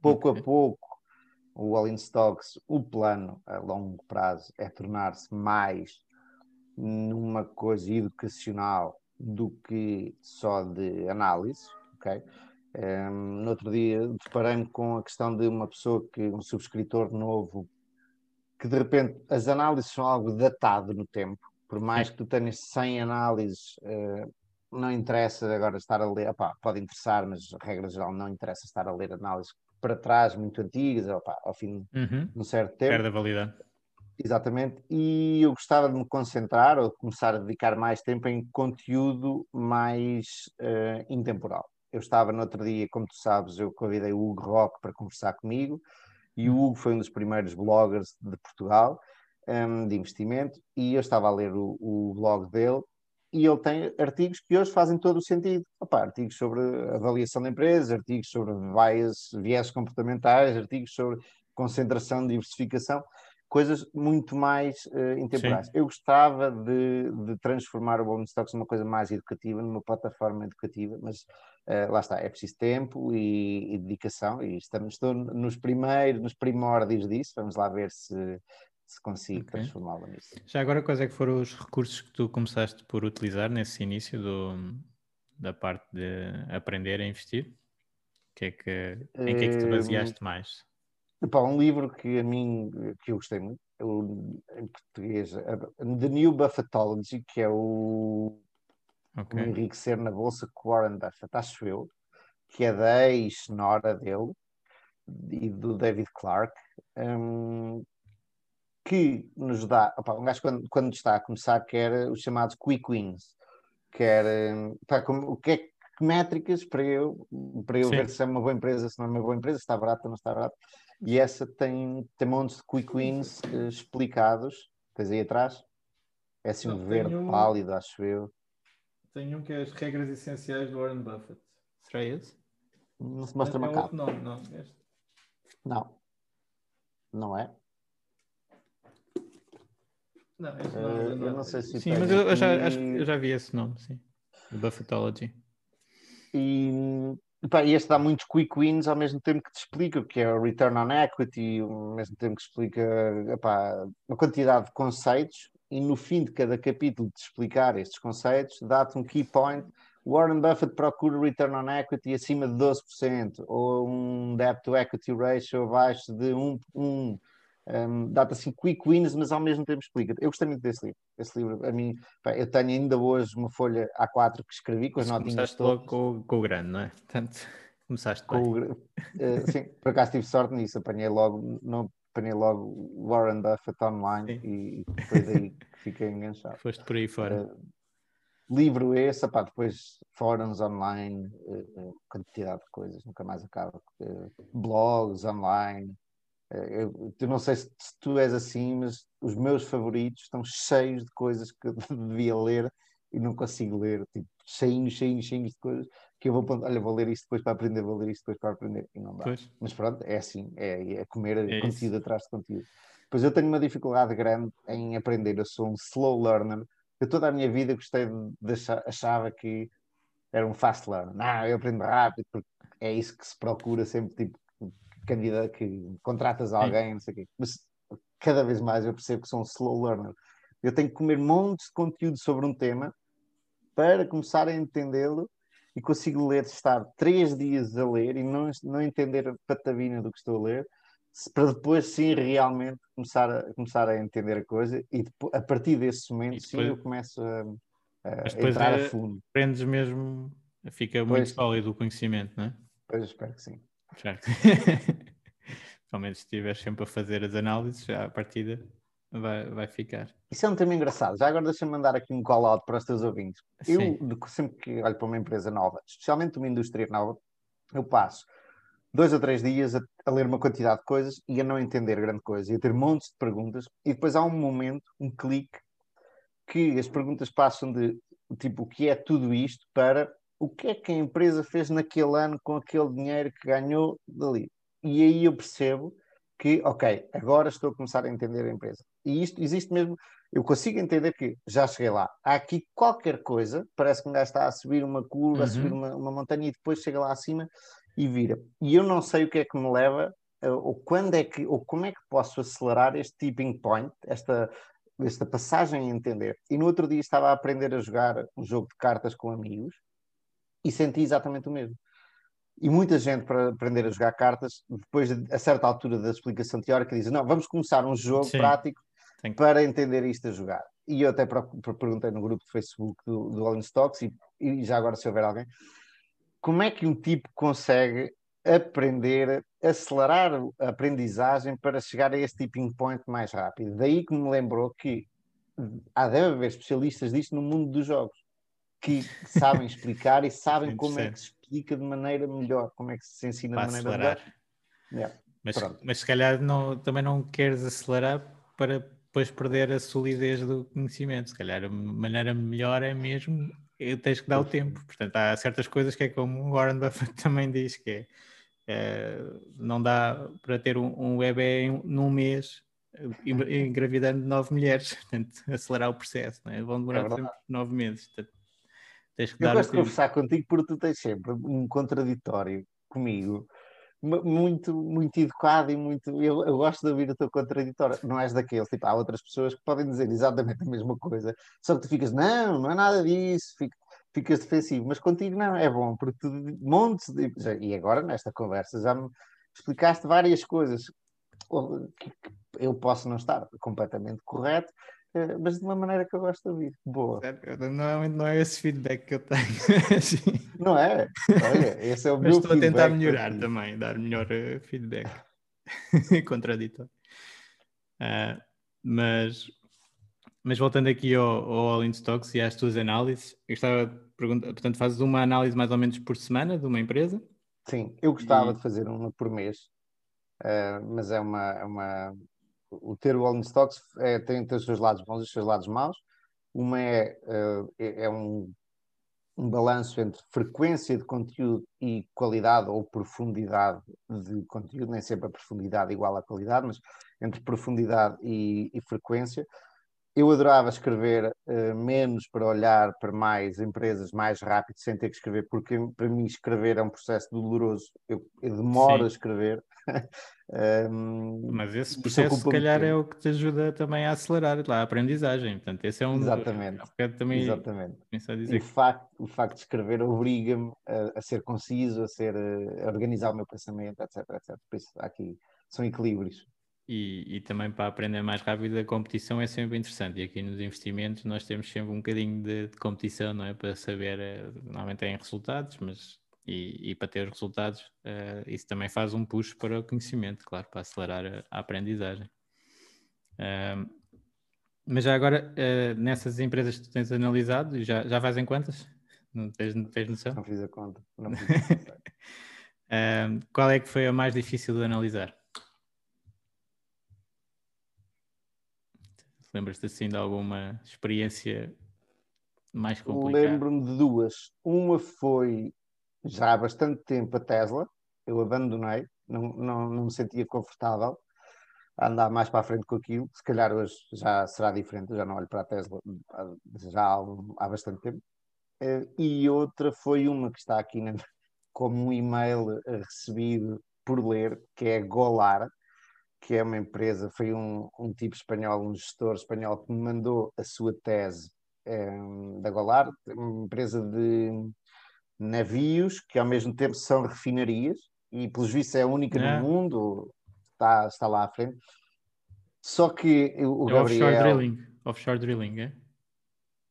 Pouco a pouco, o All in Stocks, o plano a longo prazo é tornar-se mais numa coisa educacional do que só de análise, ok? Um, no outro dia deparei-me com a questão de uma pessoa que, um subscritor novo, que de repente as análises são algo datado no tempo, por mais que tu tenhas 100 análises uh, não interessa agora estar a ler, opá, pode interessar, mas regra geral não interessa estar a ler análises para trás muito antigas, opá, ao fim uhum. de um certo tempo. Perde a validade. Exatamente, e eu gostava de me concentrar ou de começar a dedicar mais tempo em conteúdo mais uh, intemporal. Eu estava no outro dia, como tu sabes, eu convidei o Hugo Rock para conversar comigo, e o Hugo foi um dos primeiros bloggers de Portugal um, de investimento, e eu estava a ler o, o blog dele e ele tem artigos que hoje fazem todo o sentido. Opa, artigos sobre avaliação da empresa, artigos sobre bias, viés comportamentais, artigos sobre concentração, diversificação, coisas muito mais uh, intemporais. Sim. Eu gostava de, de, transformar o Bowling Stocks numa coisa mais educativa, numa plataforma educativa, mas uh, lá está, é preciso tempo e, e, dedicação, e estamos estou nos primeiros, nos primórdios disso, vamos lá ver se, se consigo okay. transformá-lo nisso. Já agora, quais é que foram os recursos que tu começaste por utilizar nesse início do, da parte de aprender a investir? Que é que, em que é que te baseaste mais? Epá, um livro que a mim que eu gostei muito, o, em português, The New Buffettology, que é o, okay. enriquecer na bolsa com Warren Buffett, acho eu, que é da ex-nora dele e do David Clark, um, que nos dá, opa, um gajo quando, quando está a começar quer os chamados quick wins, quer pá, como, o que é que métricas para eu, para eu ver se é uma boa empresa, se não é uma boa empresa, se está barato ou não está barato. E essa tem, tem montes de quick wins uh, explicados. Tens aí atrás? É assim um verde um... pálido, acho eu. Tem um que é as regras essenciais do Warren Buffett. Será esse? Não se mostra é uma capa. Não, não, este. Não. Não é? Não, esse não, uh, não, eu não sei se. Sim, mas eu, já, acho que eu já vi esse nome, sim. Buffetology. E, pá, este dá muitos quick wins ao mesmo tempo que te explica o que é o return on equity, ao mesmo tempo que explica epá, uma quantidade de conceitos. E no fim de cada capítulo de explicar estes conceitos, dá-te um key point. Warren Buffett procura return on equity acima de 12%, ou um debt to equity ratio abaixo de 1, 1 um, dá-te assim quick wins, mas ao mesmo tempo explica. Eu gostei muito desse livro. Esse livro, a mim, pá, eu tenho ainda hoje uma folha A4 que escrevi com as mas notinhas todas. logo com, com, o grande, não é? Portanto, começaste com o, uh, Sim, por acaso tive sorte nisso, apanhei logo, não apanhei logo Warren Buffett online e, e, foi daí que fiquei enganchado. Foste por aí fora. Uh, livro esse, pá, depois fóruns online, uh, quantidade de coisas, nunca mais acaba. blogs online, eu, eu não sei se, se, tu és assim, mas os meus favoritos estão cheios de coisas que eu devia ler e não consigo ler, tipo, cheinhos, cheinhos, cheinhos de coisas que eu vou, olha, vou ler isto depois para aprender, vou ler isto depois para aprender e não dá. Pois. Mas pronto, é assim, é, é comer é conteúdo isso. atrás de conteúdo. Pois eu tenho uma dificuldade grande em aprender, eu sou um slow learner, eu toda a minha vida gostei de, achar, achava que era um fast learner. Não, eu aprendo rápido, porque é isso que se procura sempre, tipo, candidato, que contratas alguém, Sim. não sei o quê. Mas cada vez mais eu percebo que sou um slow learner. Eu tenho que comer montes de conteúdo sobre um tema para começar a entendê-lo e consigo ler, estar três dias a ler e não, não entender a patavina do que estou a ler para depois sim realmente começar a, começar a entender a coisa e depois, a partir desse momento depois, sim eu começo a, a entrar é, a fundo. Aprendes mesmo, fica pois, muito sólido o conhecimento, não é? Pois espero que sim. Certo. Principalmente se estiveres sempre a fazer as análises, já a partida vai, vai ficar. Isso é um tema engraçado. Já agora deixa-me mandar aqui um call-out para os teus ouvintes. Sim. Eu, sempre que olho para uma empresa nova, especialmente uma indústria nova, eu passo dois ou três dias a, a, ler uma quantidade de coisas e a não entender grande coisa, e a ter montes de perguntas, e depois há um momento, um clique, que as perguntas passam de tipo o que é tudo isto para o que é que a empresa fez naquele ano com aquele dinheiro que ganhou dali. E aí eu percebo que, ok, agora estou a começar a entender a empresa. E isto existe mesmo, eu consigo entender que já cheguei lá. Há aqui qualquer coisa, parece que um gajo está a subir uma curva, uhum. a subir uma, uma montanha e depois chega lá acima e vira. E eu não sei o que é que me leva, ou quando é que, ou como é que posso acelerar este tipping point, esta, esta passagem a entender. E no outro dia estava a aprender a jogar um jogo de cartas com amigos e senti exatamente o mesmo. E muita gente, para aprender a jogar cartas, depois, de, a certa altura da explicação teórica, diz: Não, vamos começar um jogo Sim. prático para entender isto a jogar. E eu até perguntei no grupo de Facebook do, do All Stocks, e, e já agora, se houver alguém, como é que um tipo consegue aprender, acelerar a aprendizagem para chegar a esse tipping point mais rápido. Daí que me lembrou que há deve haver especialistas disto no mundo dos jogos que sabem explicar e sabem como é que se explica de maneira melhor, como é que se ensina para de maneira acelerar. melhor. Yeah. Mas, mas se calhar não, também não queres acelerar para depois perder a solidez do conhecimento. Se calhar a maneira melhor é mesmo tens que dar o tempo. Portanto, há certas coisas que é como o Warren Buffett também diz, que é, é não dá para ter um, um bebê em, num mês engravidando nove mulheres, portanto, acelerar o processo, não é? vão demorar é sempre nove meses. Portanto, tens que Eu gosto de conversar contigo porque tu tens sempre um contraditório comigo muito, muito educado e muito. Eu, eu gosto de ouvir o teu contraditório. Não és daqueles, tipo, há outras pessoas que podem dizer exatamente a mesma coisa, só que tu ficas, não, não é nada disso, fico, ficas defensivo, mas contigo não, é bom, porque tu montes de. E agora, nesta conversa, já me explicaste várias coisas que eu posso não estar completamente correto, mas de uma maneira que eu gosto de ouvir. Boa. Normalmente não é esse feedback que eu tenho. não é? Olha, esse é o mas meu estou a tentar melhorar também, dar melhor uh, feedback. Contraditório. Uh, mas, mas voltando aqui ao, ao All in Stocks e às tuas análises, eu gostava de perguntar, portanto, fazes uma análise mais ou menos por semana de uma empresa? Sim, eu gostava e... de fazer uma por mês, uh, mas é uma, é uma, o ter o All Stocks é, tem, tem os seus lados bons e os seus lados maus. Uma é, é, é um, um balanço entre frequência de conteúdo e qualidade ou profundidade de conteúdo, nem sempre a profundidade igual à qualidade, mas entre profundidade e, e frequência. Eu adorava escrever uh, menos para olhar para mais empresas mais rápido, sem ter que escrever, porque para mim escrever é um processo doloroso. Eu, eu demoro Sim. a escrever. um, Mas esse processo, se calhar, é o que te ajuda também a acelerar lá, a aprendizagem. Portanto, esse é um. Exatamente. É também Exatamente. O facto, o facto de escrever obriga-me a, a, ser conciso, a, ser, a organizar o meu pensamento, etc. etc. Por isso, aqui são equilíbrios. E, e, também para aprender mais rápido a competição é sempre interessante. E aqui nos investimentos nós temos sempre um bocadinho de, de competição, não é? Para saber, eh, normalmente tem resultados, mas e, e, para ter os resultados, uh, isso também faz um push para o conhecimento, claro, para acelerar a, a aprendizagem. Uh, mas já agora, uh, nessas empresas que tu tens analisado, já, já fazem quantas? Não tens, não tens noção? Não fiz a conta. Não fiz a conta. qual é que foi a mais difícil de analisar? Lembras-te assim de alguma experiência mais complicada? Lembro-me de duas. Uma foi já há bastante tempo a Tesla, eu abandonei, não, não, não me sentia confortável a andar mais para a frente com aquilo. Se calhar hoje já será diferente, já não olho para a Tesla já há, há bastante tempo. Eh, e outra foi uma que está aqui na, como um e-mail recebido por ler, que é Golar, que é uma empresa, foi um, um tipo espanhol, um gestor espanhol que me mandou a sua tese é, da Golar, uma empresa de navios que ao mesmo tempo são refinarias e pelos vistos é a única é. no mundo, está, está lá à frente. Só que o é Gabriel... Offshore drilling, offshore drilling, é?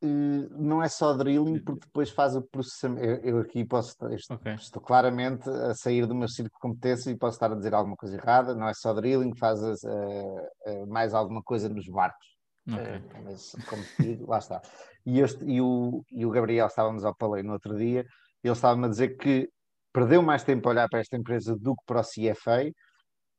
Uh, não é só drilling, porque depois faz o processamento. Eu, eu aqui posso estou, okay. estou, claramente a sair do meu círculo de competência e posso estar a dizer alguma coisa errada. Não é só drilling, faz uh, uh, mais alguma coisa nos barcos. Okay. mas, como digo, lá está. E, este, e, o, e o Gabriel, estávamos ao palei no outro dia, ele estava-me a dizer que perdeu mais tempo a olhar para esta empresa do que para o CFA e,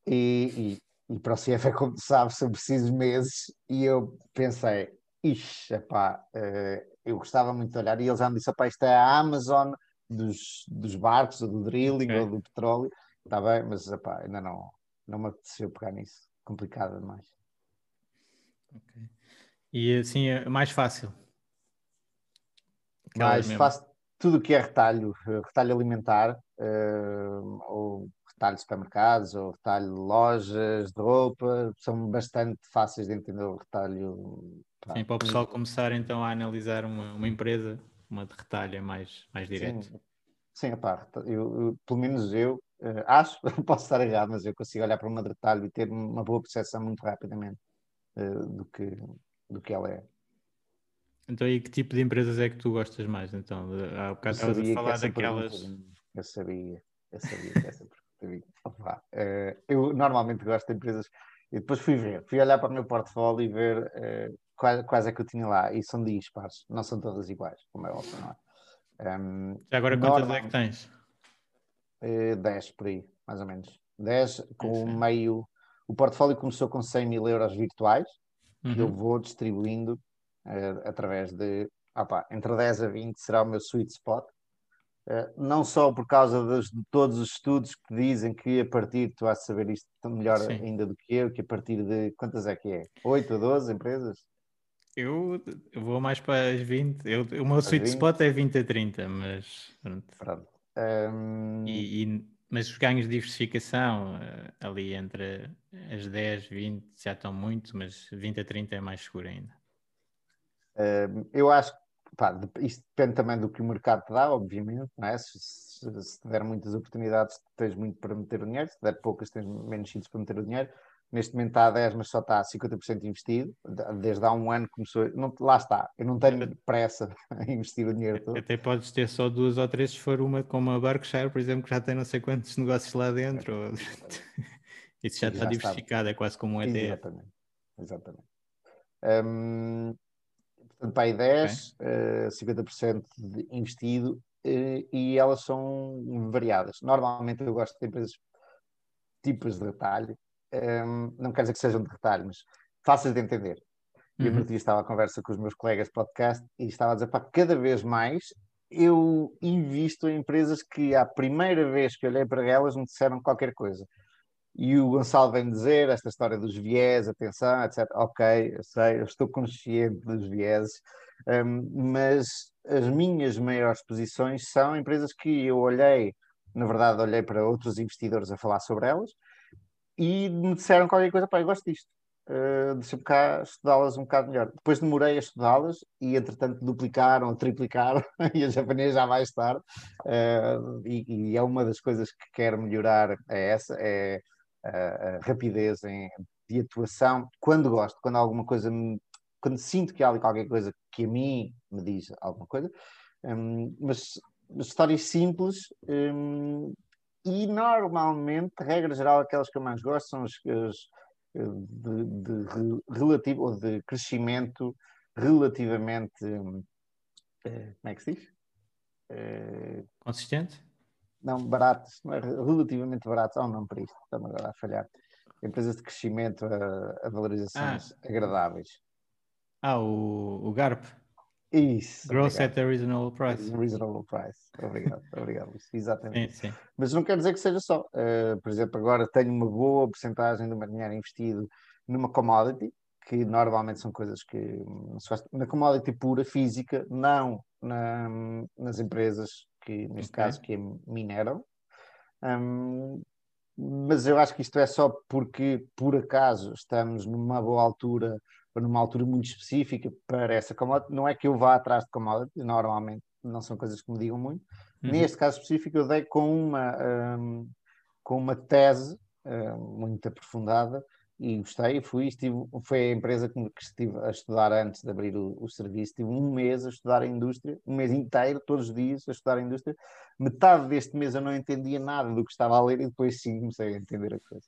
e, e para o CFA, como sabe, são precisos meses. E eu pensei, ixi, epá, uh, eu gostava muito de olhar. E eles já me disseram, epá, isto é a Amazon dos, dos barcos, ou do drilling, ou do petróleo. Está bem, mas epá, ainda não, não me apeteceu pegar nisso. Complicado demais. Ok. E assim é mais fácil. mais fácil tudo o que é retalho, retalho alimentar, uh, ou retalho de supermercados, ou retalho de lojas de roupa, são bastante fáceis de entender o retalho. Sim, para o pessoal começar então a analisar uma, uma empresa, uma de retalho é mais, mais direto. Sim, sim epá, eu, eu, pelo menos eu uh, acho, posso estar errado, mas eu consigo olhar para uma de retalho e ter uma boa percepção muito rapidamente uh, do, que, do que ela é. Então, e que tipo de empresas é que tu gostas mais? Então, há bocado estavas a falar daquelas. Eu sabia, eu sabia que essa Opa, uh, eu normalmente gosto de empresas. E depois fui ver, fui olhar para o meu portfólio e ver uh, quais, quais, é que eu tinha lá. E são dispares, não são todas iguais, como é óbvio, não é? Um, Já agora quantas é que tens? Uh, 10 por aí, mais ou menos. 10 com é meio. O portfólio começou com 100 mil euros virtuais, uhum. que eu vou distribuindo uh, através de opa, entre 10 a 20 será o meu sweet spot. Uh, não só por causa de todos os estudos que dizem que a partir, tu vais saber isto melhor Sim. ainda do que eu, que a partir de quantas é que é? 8 ou 12 empresas? Eu, eu vou mais para as 20. Eu, o meu sweet 20? spot é 20 a 30, mas pronto. pronto. Um... E, e, mas os ganhos de diversificação eh, ali entre as 10, 20 já estão muito, mas 20 a 30 é mais seguro ainda. Uh, eu acho que pá, isto depende também do que o mercado te dá, obviamente, não é? Se, se, se te der muitas oportunidades, tens muito para meter o dinheiro, se te der poucas, tens menos sítios para meter o dinheiro. Neste momento está a 10, mas só está a 50% investido. Desde há um ano começou. Não, lá está, eu não tenho pressa em investir o dinheiro todo. Até podes ter só duas ou três, se for uma como a Berkshire, por exemplo, que já tem não sei quantos negócios lá dentro. Isso já, está diversificado, é quase como um ETF. Exatamente. Exatamente. Um, Portanto, para aí 10, okay. uh, 50% de investido uh, e elas são variadas. Normalmente eu gosto de empresas tipos de retalho, um, ehm, não quer dizer que sejam de retalho, mas fáceis de entender. Uhum. Eu no dia estava à conversa com os meus colegas de podcast e estava a dizer, para cada vez mais eu invisto em empresas que à primeira vez que olhei para elas me disseram qualquer coisa. E o Gonçalo vem dizer esta história dos viés, atenção, etc. Ok, eu sei, eu estou consciente dos viés, um, mas as minhas maiores posições são empresas que eu olhei, na verdade, olhei para outros investidores a falar sobre elas e me disseram qualquer coisa, pá, eu gosto disto. Uh, deixa-me cá estudá-las um bocado melhor. Depois demorei a estudá-las e, entretanto, duplicaram, triplicaram e a japonês já mais tarde. Uh, e, e, é uma das coisas que quero melhorar, é essa, é rapidez em, de atuação, quando gosto, quando alguma coisa me, quando sinto que há ali qualquer coisa que a mim me diz alguma coisa, um, mas, histórias simples um, e normalmente, regra geral, aquelas que eu mais gosto são as, as de, de, relativo ou de crescimento relativamente hum, eh, como é que se diz? Uh, Consistente? Não baratos, não é relativamente baratos, há um nome para isto, estamos agora a falhar. Empresas de crescimento a, a valorizações ah. agradáveis. Ah, o, o GARP. Isso. Gross obrigado. at a reasonable price. Reasonable price. Obrigado, obrigado. Exatamente. Sim, sim. Mas não quer dizer que seja só. Uh, por exemplo, agora tenho uma boa porcentagem do meu dinheiro investido numa commodity, que normalmente são coisas que na commodity pura, física, não na, nas empresas que neste okay. caso que mineram. Um, mas eu acho que isto é só porque, por acaso, estamos numa boa altura, numa altura muito específica para essa commodity. Não é que eu vá atrás de commodities, normalmente não são coisas que me digam muito. Uhum. Neste caso específico, eu dei com uma, um, com uma tese uh, muito aprofundada e gostei, fui, estive, foi a empresa que, estive a estudar antes de abrir o, o, serviço, tive um mês a estudar a indústria, um mês inteiro, todos os dias a estudar a indústria, metade deste mês eu não entendia nada do que estava a ler e depois sim comecei a entender a coisa.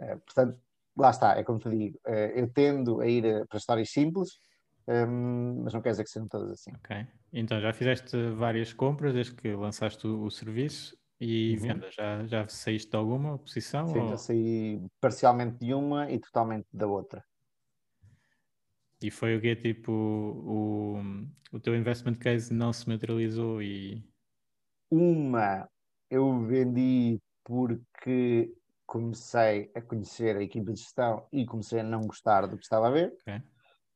Uh, portanto, lá está, é como te digo, uh, eu tendo a ir para histórias simples, um, mas não quer dizer que sejam todas assim. Ok, então já fizeste várias compras desde que lançaste o, o serviço e uhum. venda, já, já saíste de alguma posição? Sim, ou... já saí parcialmente de uma e totalmente da outra. E foi o que tipo o, o teu investment case não se materializou e uma eu vendi porque comecei a conhecer a equipa de gestão e comecei a não gostar do que estava a ver. Okay.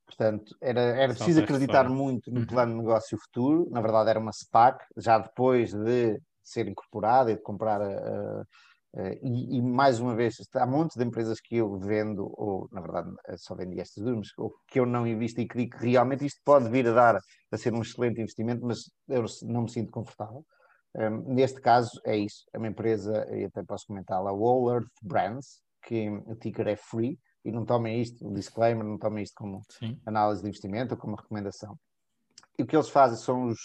Portanto, era, era preciso acreditar muito no uhum. plano de negócio futuro. Na verdade, era uma SPAC, já depois de ser incorporada e de comprar. Uh, uh, e, e, mais uma vez, há montes de empresas que eu vendo, ou na verdade só vendi estas duas, mas, ou que eu não invisto e que digo que realmente isto pode vir a dar a ser um excelente investimento, mas eu não me sinto confortável. Um, neste caso é isso, é uma empresa, e até posso comentá-la, Wallard Brands, que o ticker é free, e não tomem isto, o disclaimer, não tomem isto como Sim. análise de investimento ou como recomendação. E o que eles fazem são os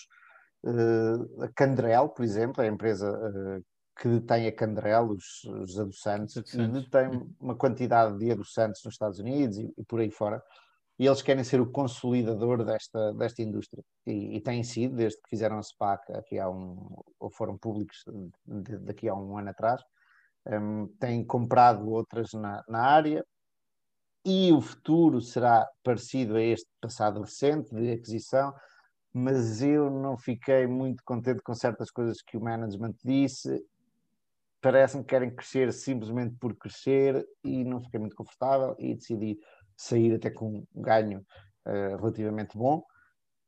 a Candrel, por exemplo, é a empresa uh, que detém a Candrel, os, os adoçantes, adoçantes. detém uma quantidade de adoçantes nos Estados Unidos e, e, por aí fora, e eles querem ser o consolidador desta, desta indústria, e, e têm sido, desde que fizeram a SPAC aqui há um, ou foram públicos de, daqui a um ano atrás, um, têm comprado outras na, na área, e o futuro será parecido a este passado recente de aquisição, mas eu não fiquei muito contente com certas coisas que o management disse. Parece-me que querem crescer simplesmente por crescer e não fiquei muito confortável e decidi sair até com um ganho uh, relativamente bom.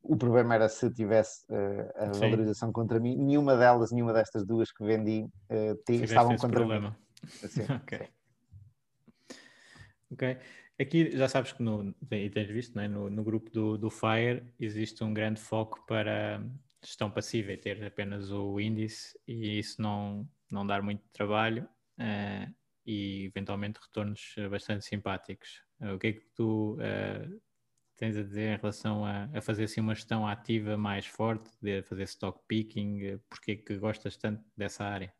O problema era se tivesse uh, a Sim. valorização contra mim. Nenhuma delas, nenhuma destas duas que vendi uh, estavam contra problema. mim. Assim, ok. Ok. Aqui já sabes que no, e tens visto, é? no, no, grupo do, do FIRE existe um grande foco para gestão passiva e ter apenas o índice e isso não, não dar muito trabalho uh, e eventualmente retornos bastante simpáticos. Uh, o que é que tu uh, tens a dizer em relação a, a, fazer assim uma gestão ativa mais forte, de fazer stock picking? Porquê que gostas tanto dessa área?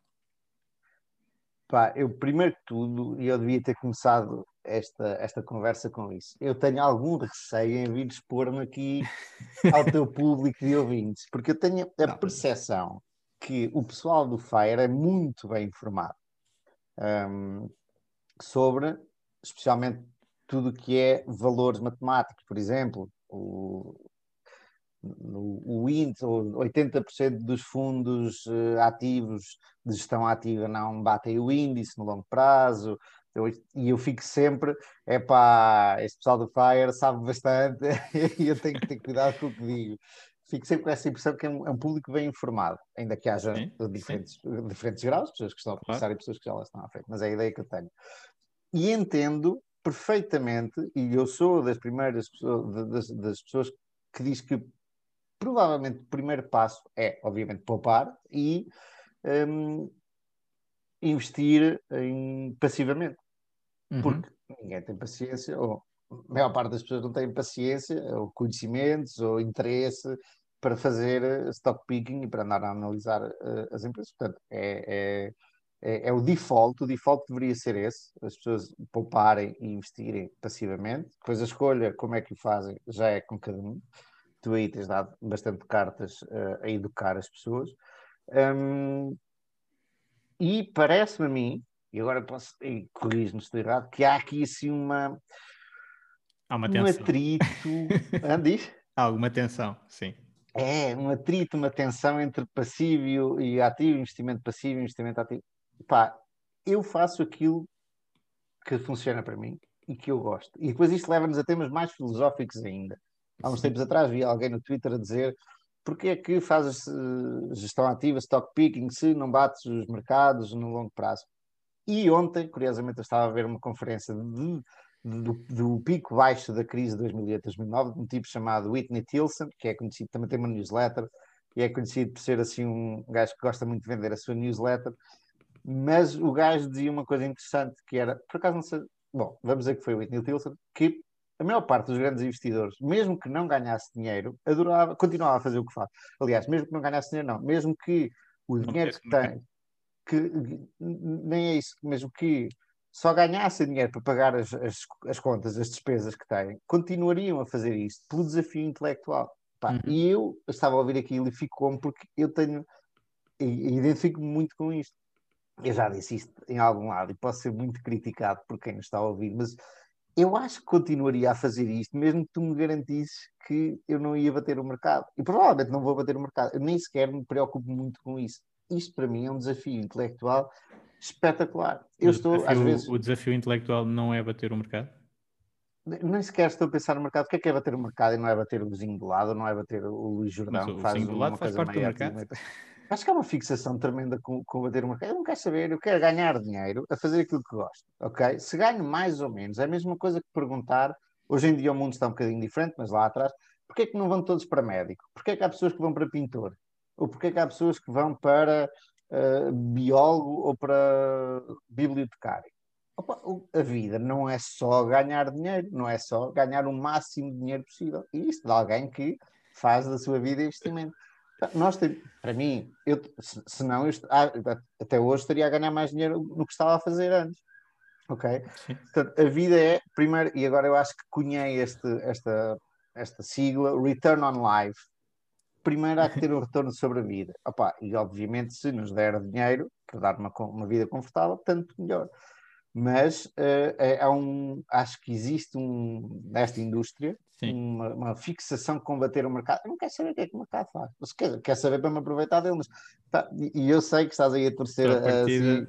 Pá, eu primeiro que tudo, e eu devia ter começado esta, esta conversa com isso. Eu tenho algum receio em vir expor-me aqui ao teu público de ouvintes, porque eu tenho a percepção que o pessoal do FIRE é muito bem informado um, sobre, especialmente, tudo o que é valores matemáticos, por exemplo, o, o, o índice, 80% dos fundos uh, ativos de gestão ativa não batem o índice no longo prazo, eu, e eu fico sempre, é pá, este pessoal do Fire sabe bastante e eu tenho que ter cuidado com o que digo. Fico sempre com essa impressão que é um, é um público bem informado, ainda que haja sim, diferentes, sim. diferentes graus, pessoas que estão a começar claro. e pessoas que já lá estão à frente, mas é a ideia que eu tenho. E entendo perfeitamente, e eu sou das primeiras pessoas, das, das pessoas que diz que provavelmente o primeiro passo é, obviamente, poupar e um, investir em, passivamente. Uhum. Porque ninguém tem paciência, ou a maior parte das pessoas não tem paciência, ou conhecimentos, ou interesse para fazer eh, stock picking e para andar a analisar uh, as empresas. Portanto, é, é, é, é, o default, o default deveria ser esse, as pessoas pouparem e investirem passivamente. Depois a escolha, como é que o fazem, já é com cada um. Tu aí tens dado bastante cartas uh, a educar as pessoas. Um, e parece-me a mim, e agora posso, corrijo-me se estou errado, que há aqui assim uma. Há uma um atrito. ah, diz? Há alguma tensão, sim. É, um atrito, uma tensão entre passivo e ativo, investimento passivo e investimento ativo. Pá, eu faço aquilo que funciona para mim e que eu gosto. E depois isto leva-nos a temas mais filosóficos ainda. Há uns tempos atrás vi alguém no Twitter a dizer porque é que fazes gestão ativa, stock picking, se não bates os mercados no longo prazo? E ontem, curiosamente, eu estava a ver uma conferência de, de, do, do, pico baixo da crise de 2008-2009, de um tipo chamado Whitney Tilson, que é conhecido, também tem uma newsletter, e é conhecido por ser assim um gajo que gosta muito de vender a sua newsletter. Mas o gajo dizia uma coisa interessante que era, por acaso não sei, bom, vamos dizer que foi o Whitney Tilson, que a maior parte dos grandes investidores, mesmo que não ganhasse dinheiro, adorava, continuava a fazer o que faz. Aliás, mesmo que não ganhasse dinheiro, não, mesmo que o dinheiro que tem, que nem é isso, mesmo que só ganhassem dinheiro para pagar as, as, as, contas, as despesas que têm, continuariam a fazer isto pelo desafio intelectual. Uhum. E eu estava a ouvir aquilo e fico porque eu tenho, identifico-me muito com isto. Eu já disse isto em algum lado e posso ser muito criticado por quem está a ouvir, mas eu acho que continuaria a fazer isto, mesmo que tu me garantisses que eu não ia bater o mercado. E provavelmente não vou bater o mercado. Eu nem sequer me preocupo muito com isso. Isto para mim é um desafio intelectual espetacular. Eu o estou, desafio, às vezes. O desafio intelectual não é bater o mercado? Nem sequer estou a pensar no mercado. O que é que é bater o mercado e não é bater o vizinho do lado, não é bater o Luís Jordão, que faz uma faz coisa maior. Acho que há uma fixação tremenda com, com bater mercado. Eu não quero saber, eu quero ganhar dinheiro a fazer aquilo que gosto, ok? Se ganho mais ou menos, é a mesma coisa que perguntar, hoje em dia o mundo está um bocadinho diferente, mas lá atrás, porquê é que não vão todos para médico? Porquê é que há pessoas que vão para pintor? Ou porquê é que há pessoas que vão para uh, biólogo ou para bibliotecário? Opa, a vida não é só ganhar dinheiro, não é só ganhar o máximo de dinheiro possível. E isto de alguém que faz da sua vida investimento. Nós temos, para mim, eu, se, não, eu, ah, até hoje estaria a ganhar mais dinheiro no que estava a fazer antes. Ok? Portanto, a vida é, primeiro, e agora eu acho que cunhei este, esta, esta sigla, Return on Life. Primeiro há que ter um retorno sobre a vida. Opa, e obviamente, se nos der dinheiro para dar uma, uma vida confortável, tanto melhor mas uh, é, é, um, acho que existe um, nesta indústria uma, uma, fixação com combater o mercado. Eu não quero saber o que é que o mercado faz. Você quer, quer saber para me aproveitar dele, mas tá, e eu sei que estás aí a torcer a, assim,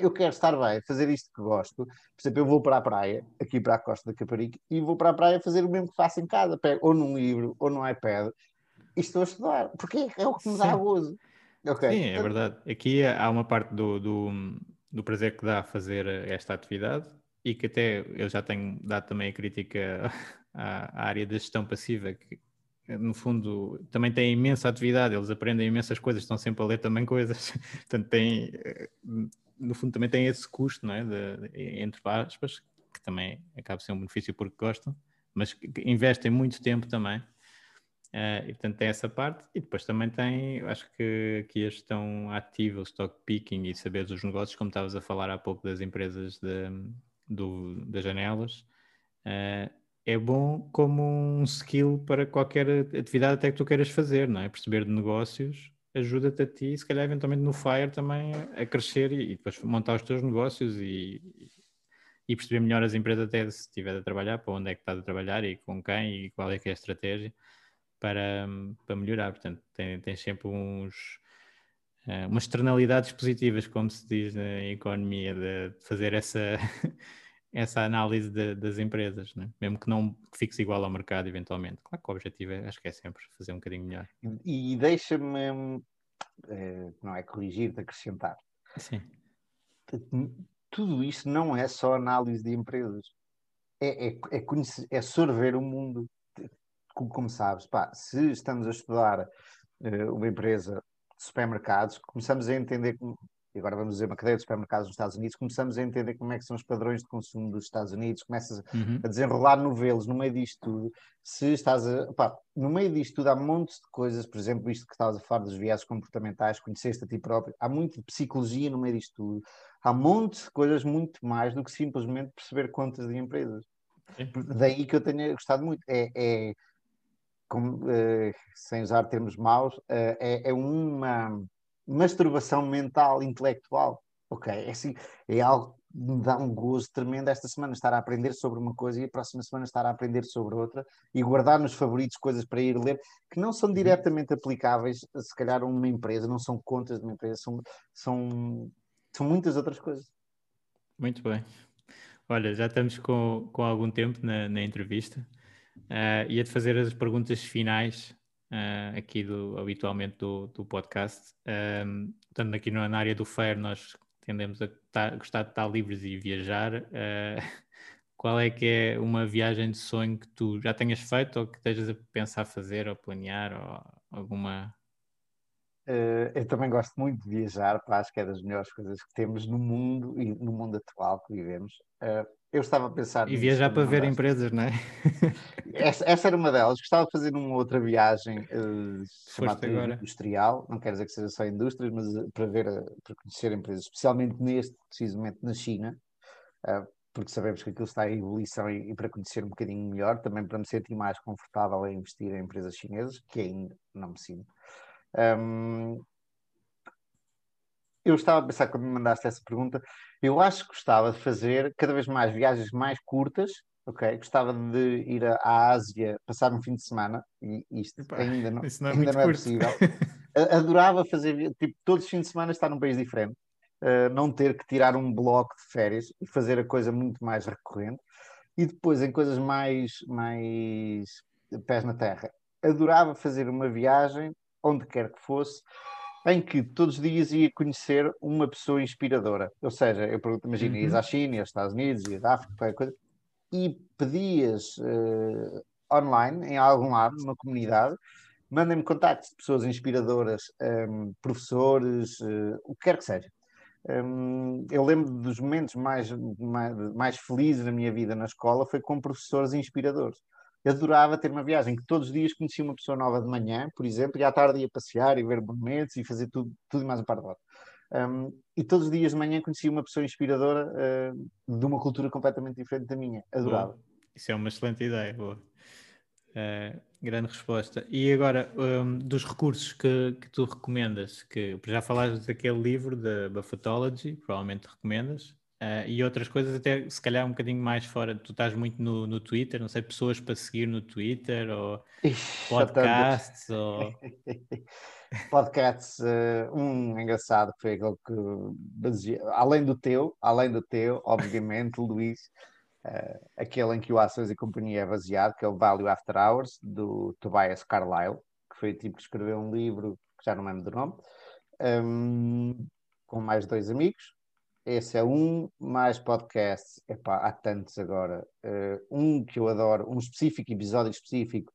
eu quero estar bem, fazer isto que gosto. Por exemplo, eu vou para a praia, aqui para a costa da Caparica, e vou para a praia fazer o mesmo que faço em casa, pego ou num livro ou num iPad, e estou a estudar, porque é o que me dá gozo. Okay. Sim, é verdade. Aqui há uma parte do, do do prazer que dá fazer esta atividade e que até eu já tenho dado também a crítica à, área da gestão passiva, que no fundo também tem imensa atividade, eles aprendem imensas coisas, estão sempre a ler também coisas, portanto tem, no fundo também tem esse custo, não é? De, entre aspas, que também acaba sendo um benefício porque gostam, mas investem muito tempo também. Uh, e portanto tem essa parte, e depois também tem, acho que aqui a gestão ativa, o stock picking e saber os negócios, como estavas a falar há pouco das empresas de, do, das janelas, uh, é bom como um skill para qualquer atividade até que tu queiras fazer, não é? Perceber de negócios ajuda-te a ti, se calhar eventualmente no FIRE também a crescer e, e depois montar os teus negócios e, e perceber melhor as empresas até se estiver a trabalhar, para onde é que estás a trabalhar e com quem e qual é que é a estratégia para, para melhorar. Portanto, tem, tem sempre uns, uh, umas externalidades positivas, como se diz na economia, de fazer essa, essa análise de, das empresas, né? mesmo que não fixe igual ao mercado, eventualmente. Claro que o objetivo é, acho que é sempre fazer um bocadinho melhor. E, e deixa-me, é, não é corrigir-te, acrescentar. Sim. Tudo isso não é só análise de empresas. É, é, é, conhecer, é sorver o mundo como, como sabes, pá, se estamos a estudar uh, uma empresa de supermercados, começamos a entender, e agora vamos dizer uma cadeia de supermercados nos Estados Unidos, começamos a entender como é que são os padrões de consumo dos Estados Unidos, começas uhum. a desenrolar novelos no meio disto tudo. Se estás a. Pá, no meio disto tudo há montes de coisas, por exemplo, isto que estavas a falar dos viés comportamentais, conheceste a ti próprio, há muito de psicologia no meio disto tudo. Há montes de coisas muito mais do que simplesmente perceber contas de empresas. Sim. Daí que eu tenho gostado muito. É, é como, uh, sem usar termos maus, uh, é, é, uma masturbação mental, intelectual. Ok, é, assim, é algo que me dá um gozo tremendo esta semana estar a aprender sobre uma coisa e a próxima semana estar a aprender sobre outra e guardar nos favoritos coisas para ir ler que não são uhum. diretamente aplicáveis, se calhar, a uma empresa, não são contas de uma empresa, são, são, são muitas outras coisas. Muito bem. Olha, já estamos com, com algum tempo na, na entrevista. Uh, Ia-te fazer as perguntas finais uh, aqui do, habitualmente do, do podcast. Um, estando aqui na área do FAIR, nós tendemos a tar, gostar de estar livres e viajar. Uh, qual é que é uma viagem de sonho que tu já tenhas feito ou que estejas a pensar fazer ou planear ou alguma Uh, eu também gosto muito de viajar, pá, acho que é das melhores coisas que temos no mundo e no mundo atual que vivemos. Uh, eu estava a pensar. E viajar para ver empresas, não é? essa, essa, era uma delas. Gostava de fazer uma outra viagem uh, chamada industrial, não quer dizer que seja só indústrias, mas para ver, para conhecer empresas, especialmente neste, precisamente na China, porque sabemos que aquilo está em ebulição e, e, para conhecer um bocadinho melhor, também para me sentir mais confortável em investir em empresas chinesas, que ainda não me sinto. Um, eu estava a pensar quando me mandaste essa pergunta, eu acho que gostava de fazer cada vez mais viagens mais curtas, ok? Gostava de ir à Ásia, passar um fim de semana, e isto ainda não, não é, ainda não é possível. Adorava fazer, tipo, todos os fins de semana estar num país diferente, uh, não ter que tirar um bloco de férias e fazer a coisa muito mais recorrente. E depois, em coisas mais, mais pés na terra, adorava fazer uma viagem onde quer que fosse, em que todos os dias ia conhecer uma pessoa inspiradora. Ou seja, eu imagino, uhum. ias à China, aos Estados Unidos, ias à África, qualquer coisa, e pedias uh, online, em algum lado, numa comunidade, mandem-me contactos de pessoas inspiradoras, um, ehm, professores, uh, o que quer que seja. Um, ehm, eu lembro dos momentos mais, mais, mais felizes na minha vida na escola foi com professores inspiradores adorava ter uma viagem que todos os dias conhecia uma pessoa nova de manhã, por exemplo, e à tarde ia passear e ver monumentos e fazer tudo, tudo e mais um par de voltas. Um, e todos os dias de manhã conhecia uma pessoa inspiradora uh, de uma cultura completamente diferente da minha. Adorava. Boa. Isso é uma excelente ideia, boa. Uh, grande resposta. E agora, um, dos recursos que, que, tu recomendas, que já falaste daquele livro da Buffetology, provavelmente recomendas, Uh, e outras coisas, até se calhar um bocadinho mais fora. Tu estás muito no, no Twitter, não sei, pessoas para seguir no Twitter ou Ixi, podcasts. ou... podcasts, uh, um engraçado que foi aquele que além do teu, além do teu, obviamente, Luís, uh, aquele em que o Ações e Companhia é baseado, que é o Value After Hours, do Tobias Carlyle, que foi o tipo que escreveu um livro que já não lembro do nome, um, com mais dois amigos esse é um, mais podcasts, epá, há tantos agora. Uh, um que eu adoro, um específico, episódio específico,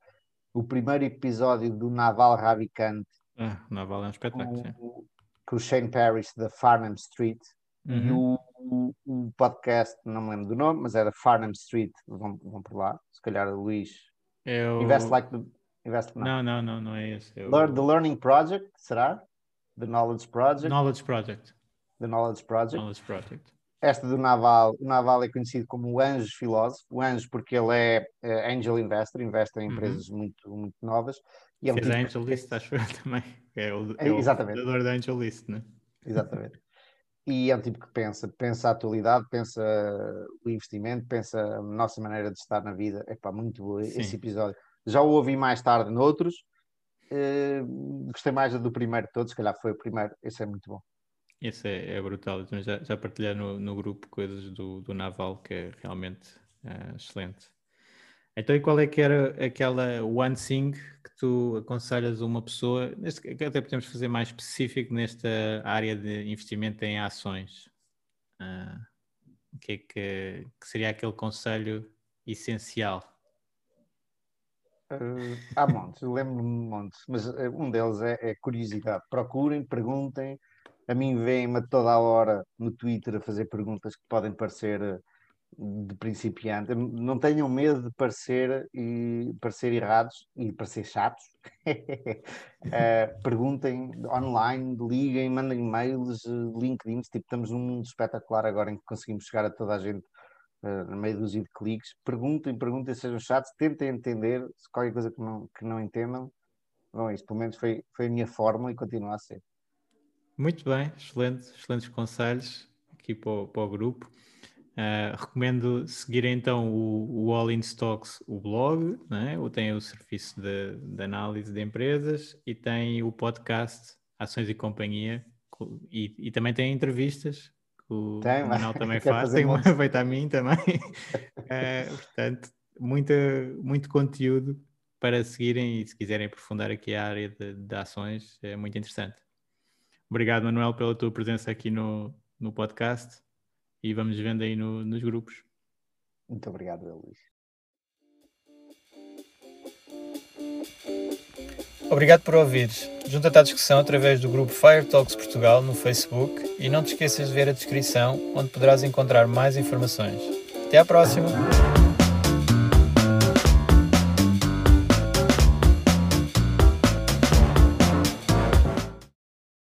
o primeiro episódio do Naval Ravikant. Ah, Naval é um espetáculo. Com, com o Shane Parrish da Farnham Street. Uhum. E o, o, o, podcast, não me lembro do nome, mas era Farnham Street, vão, vão por lá. Se calhar o Luís. Eu... Invest like the. Invest, não. não, não, não, não é esse. Eu... The Learning Project, será? The Knowledge Project. Knowledge Project. The Knowledge Project. Knowledge Project. Esta do Naval, o Naval é conhecido como o Anjo Filósofo, o Anjo porque ele é uh, Angel Investor, investe em uhum. empresas uhum. muito, muito novas. E é um Fez tipo... a Angel List, acho eu também. É o, é, é o fundador da Angel List, né? Exatamente. E é um tipo que pensa, pensa a atualidade, pensa o investimento, pensa a nossa maneira de estar na vida. É pá, muito bom Sim. esse episódio. Já o ouvi mais tarde noutros. Uh, gostei mais do primeiro de todos, se calhar foi o primeiro. Esse é muito bom. Esse é, é brutal. Eu já, já partilhei no, no grupo coisas do, do Naval que é realmente uh, excelente. Então, e qual é que era aquela one thing que tu aconselhas a uma pessoa, neste, até podemos fazer mais específico nesta área de investimento em ações? Uh, o que é que, que, seria aquele conselho essencial? Uh, há montes, lembro-me de montes, mas um deles é, é curiosidade. Procurem, perguntem, a mim vem-me toda a hora no Twitter a fazer perguntas que podem parecer eh, de principiante. Não tenham medo de parecer e parecer errados e parecer chatos. uh, perguntem online, liguem, mandem mails, eh, LinkedIn. Tipo, estamos num mundo espetacular agora em que conseguimos chegar a toda a gente uh, no meio dúzia de cliques. Perguntem, perguntem, sejam chatos, tentem entender. Se qualquer coisa que não, que não entendam, bom, isto pelo menos foi, foi a minha fórmula e continua a ser. Muito bem, excelente, excelentes conselhos aqui para o, para o grupo. Uh, recomendo seguir então o, o, All in Stocks, o blog, né? tem o serviço de, de, análise de empresas e tem o podcast Ações e Companhia e, e também tem entrevistas que o tem, Manuel também faz, tem uma feita a mim também. uh, portanto, muita, muito conteúdo para seguirem e se quiserem aprofundar aqui a área de, de ações, é muito interessante. Obrigado, Manuel, pela tua presença aqui no, no podcast e vamos vendo aí no, nos grupos. Muito obrigado, Luís. Obrigado por ouvires. Junta-te à discussão através do grupo Fire Talks Portugal no Facebook e não te esqueças de ver a descrição, onde poderás encontrar mais informações. Até à próxima!